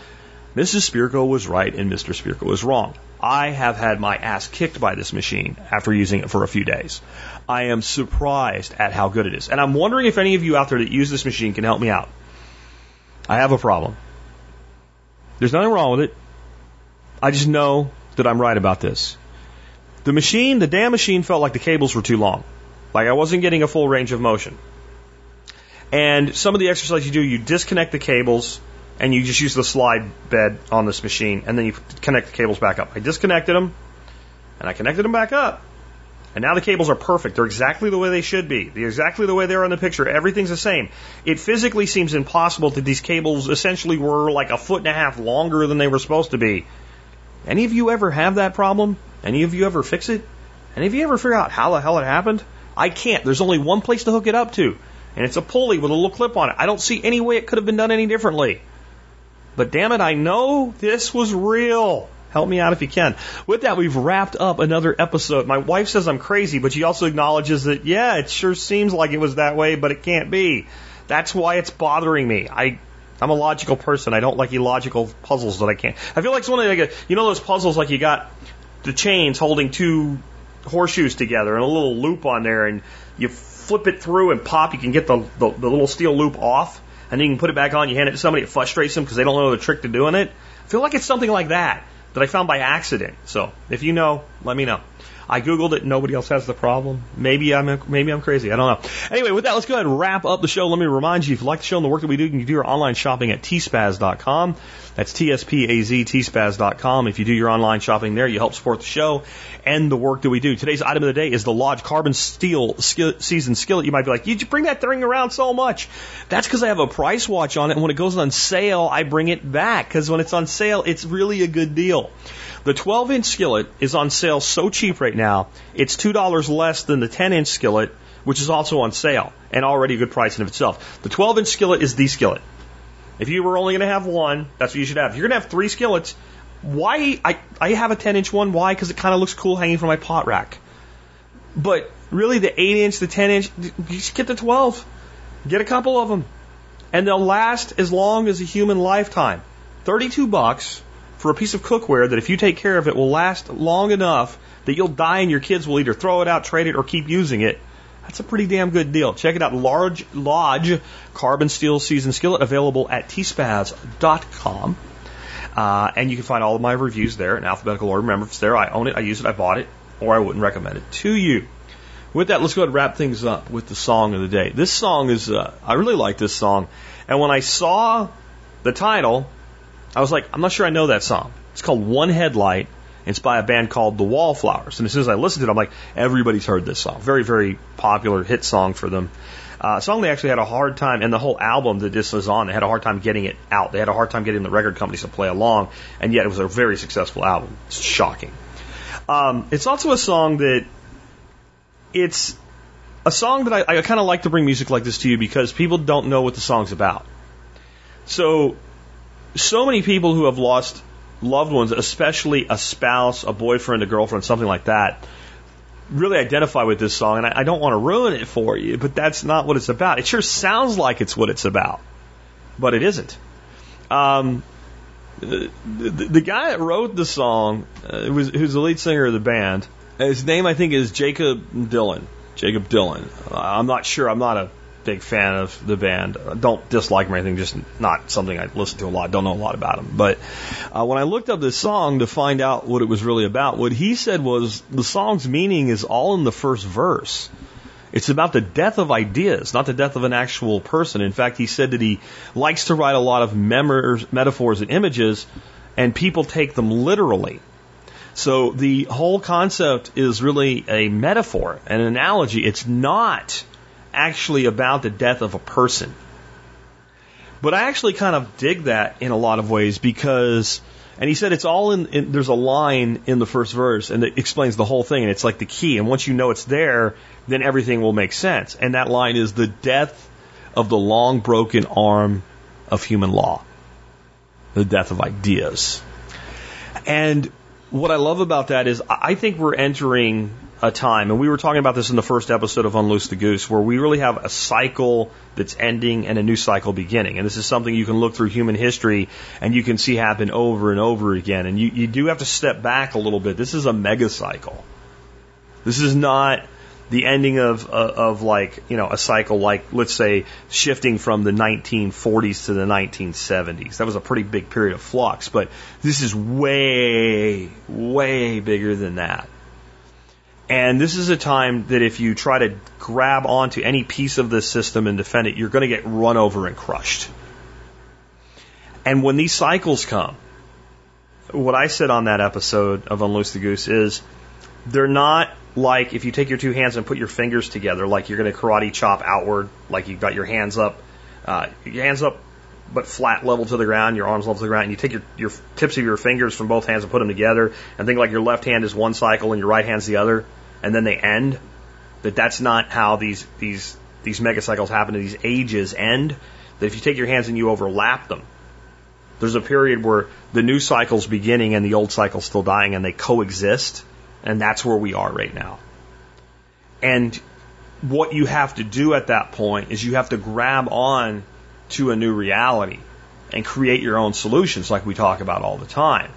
Mrs. Spirko was right and Mr. Spirko was wrong. I have had my ass kicked by this machine after using it for a few days. I am surprised at how good it is. And I'm wondering if any of you out there that use this machine can help me out. I have a problem. There's nothing wrong with it. I just know that I'm right about this. The machine, the damn machine felt like the cables were too long. Like I wasn't getting a full range of motion. And some of the exercise you do, you disconnect the cables and you just use the slide bed on this machine and then you connect the cables back up. I disconnected them and I connected them back up. And now the cables are perfect. They're exactly the way they should be. They're exactly the way they are in the picture. Everything's the same. It physically seems impossible that these cables essentially were like a foot and a half longer than they were supposed to be. Any of you ever have that problem? Any of you ever fix it? Any of you ever figure out how the hell it happened? I can't. There's only one place to hook it up to, and it's a pulley with a little clip on it. I don't see any way it could have been done any differently. But damn it, I know this was real. Help me out if you can. With that, we've wrapped up another episode. My wife says I'm crazy, but she also acknowledges that, yeah, it sure seems like it was that way, but it can't be. That's why it's bothering me. I, I'm a logical person. I don't like illogical puzzles that I can't. I feel like it's one of the, like, you know those puzzles like you got the chains holding two horseshoes together and a little loop on there and you flip it through and pop, you can get the, the, the little steel loop off and then you can put it back on, you hand it to somebody, it frustrates them because they don't know the trick to doing it. I feel like it's something like that that I found by accident. So if you know, let me know. I googled it. Nobody else has the problem. Maybe I'm maybe I'm crazy. I don't know. Anyway, with that, let's go ahead and wrap up the show. Let me remind you, if you like the show and the work that we do, you can do your online shopping at tspaz.com. That's T-S-P-A-Z, tspaz.com. If you do your online shopping there, you help support the show and the work that we do. Today's item of the day is the Lodge Carbon Steel skill, Season Skillet. You might be like, you bring that thing around so much. That's because I have a price watch on it, and when it goes on sale, I bring it back because when it's on sale, it's really a good deal. The 12 inch skillet is on sale so cheap right now, it's $2 less than the 10 inch skillet, which is also on sale and already a good price in of itself. The 12 inch skillet is the skillet. If you were only going to have one, that's what you should have. If you're going to have three skillets, why? I, I have a 10 inch one. Why? Because it kind of looks cool hanging from my pot rack. But really, the 8 inch, the 10 inch, just get the 12. Get a couple of them. And they'll last as long as a human lifetime. 32 bucks for a piece of cookware that if you take care of it will last long enough that you'll die and your kids will either throw it out, trade it, or keep using it. That's a pretty damn good deal. Check it out. Large Lodge Carbon Steel Season Skillet available at tspaz.com. Uh, and you can find all of my reviews there in alphabetical order. Remember, if it's there, I own it, I use it, I bought it, or I wouldn't recommend it to you. With that, let's go ahead and wrap things up with the song of the day. This song is, uh, I really like this song. And when I saw the title, I was like, I'm not sure I know that song. It's called One Headlight. It's by a band called The Wallflowers. And as soon as I listened to it, I'm like, everybody's heard this song. Very, very popular hit song for them. Uh, song they actually had a hard time, and the whole album that this was on, they had a hard time getting it out. They had a hard time getting the record companies to play along, and yet it was a very successful album. It's shocking. Um, it's also a song that it's a song that I, I kind of like to bring music like this to you because people don't know what the song's about. So so many people who have lost loved ones, especially a spouse, a boyfriend, a girlfriend, something like that, really identify with this song. And I, I don't want to ruin it for you, but that's not what it's about. It sure sounds like it's what it's about, but it isn't. Um, the, the, the guy that wrote the song, uh, was, who's the lead singer of the band, his name I think is Jakob Dylan. Jakob Dylan. I'm not sure. I'm not a big fan of the band. Don't dislike them or anything, just not something I listen to a lot. Don't know a lot about them. But uh, when I looked up this song to find out what it was really about, what he said was the song's meaning is all in the first verse. It's about the death of ideas, not the death of an actual person. In fact, he said that he likes to write a lot of metaphors and images, and people take them literally. So the whole concept is really a metaphor, an analogy. It's not actually about the death of a person. But I actually kind of dig that in a lot of ways because, and he said it's all in, in, there's a line in the first verse and it explains the whole thing and it's like the key. And once you know it's there, then everything will make sense. And that line is the death of the long broken arm of human law, the death of ideas. And what I love about that is I think we're entering a time, and we were talking about this in the first episode of Unloose the Goose, where we really have a cycle that's ending and a new cycle beginning. And this is something you can look through human history and you can see happen over and over again. And you, you do have to step back a little bit. This is a mega cycle. This is not the ending of, of, of like, you know, a cycle like, let's say, shifting from the 1940s to the 1970s. That was a pretty big period of flux, but this is way, way bigger than that. And this is a time that if you try to grab onto any piece of this system and defend it, you're going to get run over and crushed. And when these cycles come, what I said on that episode of Unloose the Goose is they're not like if you take your two hands and put your fingers together, like you're going to karate chop outward, like you've got your hands up, uh, your hands up, but flat level to the ground, your arms level to the ground, and you take your, your tips of your fingers from both hands and put them together, and think like your left hand is one cycle and your right hand's the other and then they end, that that's not how these these these megacycles happen. These ages end. That if you take your hands and you overlap them, there's a period where the new cycle's beginning and the old cycle's still dying, and they coexist, and that's where we are right now. And what you have to do at that point is you have to grab on to a new reality and create your own solutions, like we talk about all the time.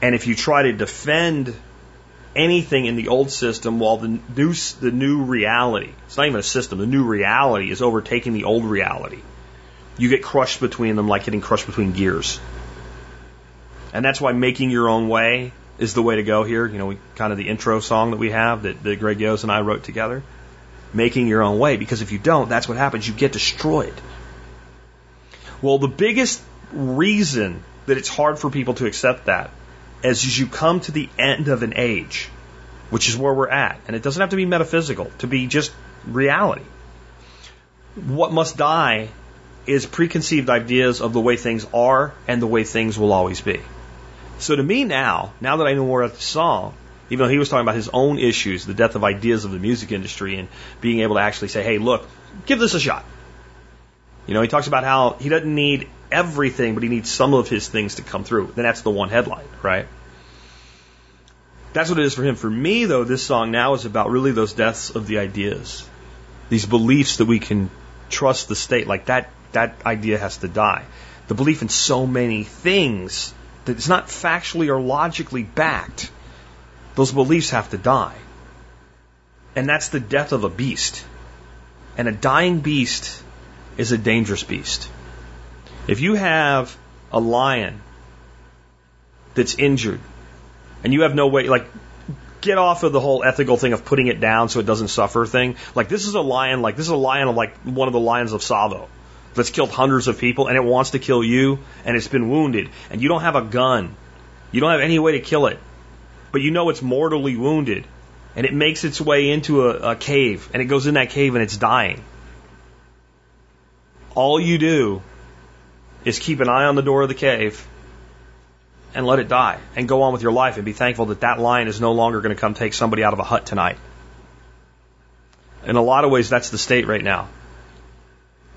And if you try to defend anything in the old system while the new, the new reality, it's not even a system, the new reality is overtaking the old reality. You get crushed between them like getting crushed between gears. And that's why making your own way is the way to go here. You know, we, kind of the intro song that we have that, that Greg Yost and I wrote together. Making your own way, because if you don't, that's what happens. You get destroyed. Well, the biggest reason that it's hard for people to accept that as you come to the end of an age, which is where we're at, and it doesn't have to be metaphysical, to be just reality. What must die is preconceived ideas of the way things are and the way things will always be. So to me now, now that I know more about the song, even though he was talking about his own issues, the death of ideas of the music industry, and being able to actually say, hey, look, give this a shot. You know, he talks about how he doesn't need everything, but he needs some of his things to come through. Then that's the one headline, right? That's what it is for him. For me, though, this song now is about really those deaths of the ideas, these beliefs that we can trust the state. Like that, that idea has to die. The belief in so many things that it's not factually or logically backed. Those beliefs have to die. And that's the death of a beast. And a dying beast is a dangerous beast. If you have a lion that's injured and you have no way, like, get off of the whole ethical thing of putting it down so it doesn't suffer thing. Like, this is a lion, like, this is a lion of, like, one of the lions of Tsavo that's killed hundreds of people and it wants to kill you and it's been wounded and you don't have a gun. You don't have any way to kill it. But you know it's mortally wounded and it makes its way into a, a cave and it goes in that cave and it's dying. All you do is keep an eye on the door of the cave and let it die and go on with your life and be thankful that that lion is no longer going to come take somebody out of a hut tonight. In a lot of ways, that's the state right now.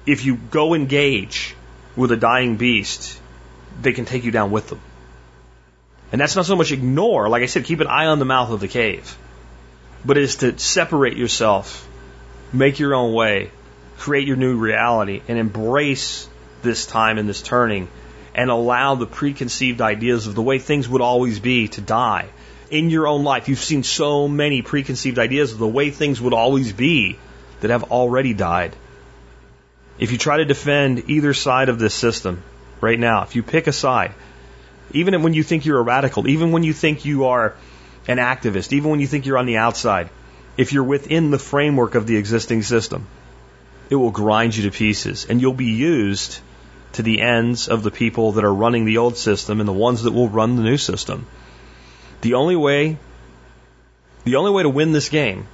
If you go engage with a dying beast, they can take you down with them. And that's not so much ignore, like I said, keep an eye on the mouth of the cave, but it is to separate yourself, make your own way, create your new reality, and embrace this time and this turning and allow the preconceived ideas of the way things would always be to die. In your own life, you've seen so many preconceived ideas of the way things would always be that have already died. If you try to defend either side of this system right now, if you pick a side, even when you think you're a radical, even when you think you are an activist, even when you think you're on the outside, if you're within the framework of the existing system, it will grind you to pieces and you'll be used to the ends of the people that are running the old system and the ones that will run the new system. The only way, the only way to win this game,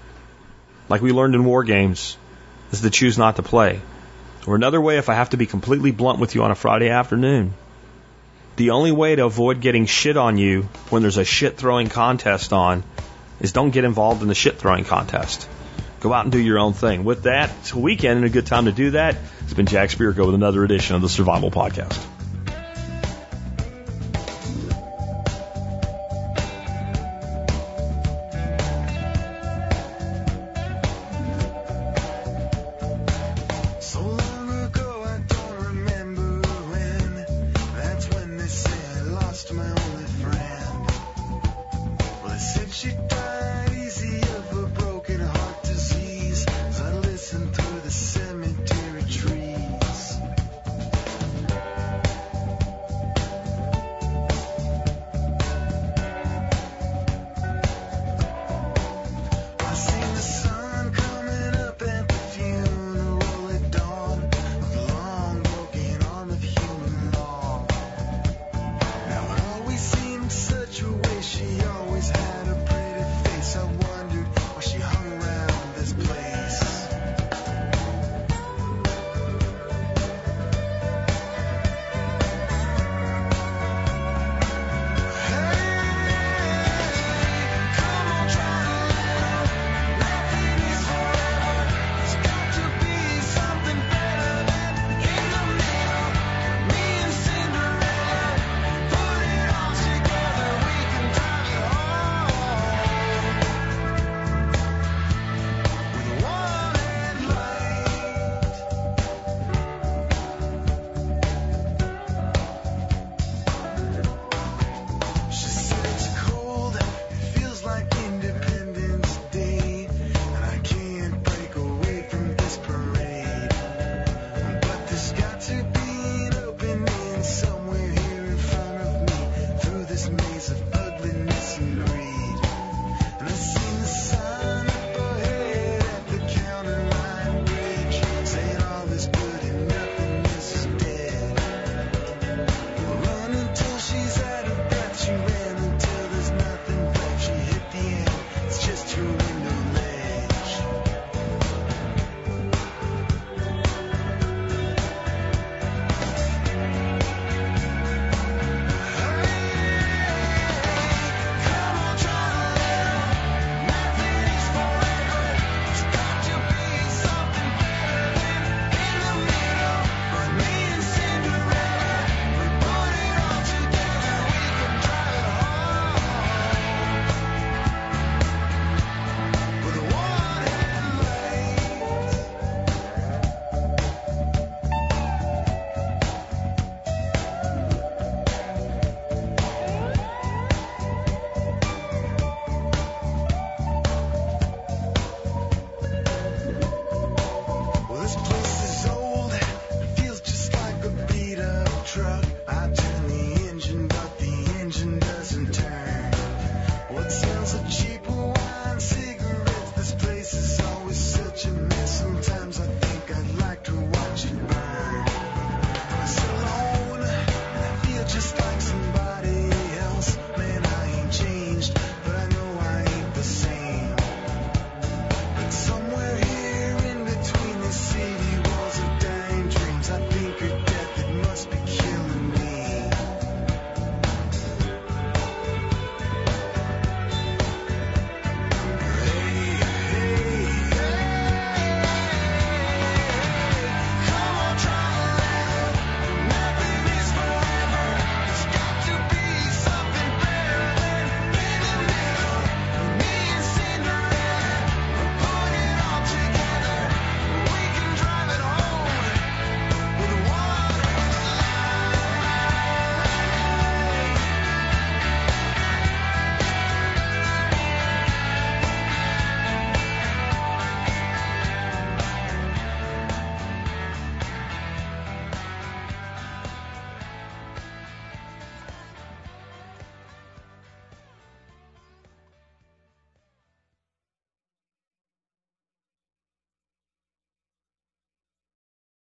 like we learned in war games, is to choose not to play. Or another way, if I have to be completely blunt with you on a Friday afternoon, the only way to avoid getting shit on you when there's a shit throwing contest on is don't get involved in the shit throwing contest. Go out and do your own thing. With that, it's a weekend and a good time to do that. It's been Jack Spirko with another edition of the Survival Podcast.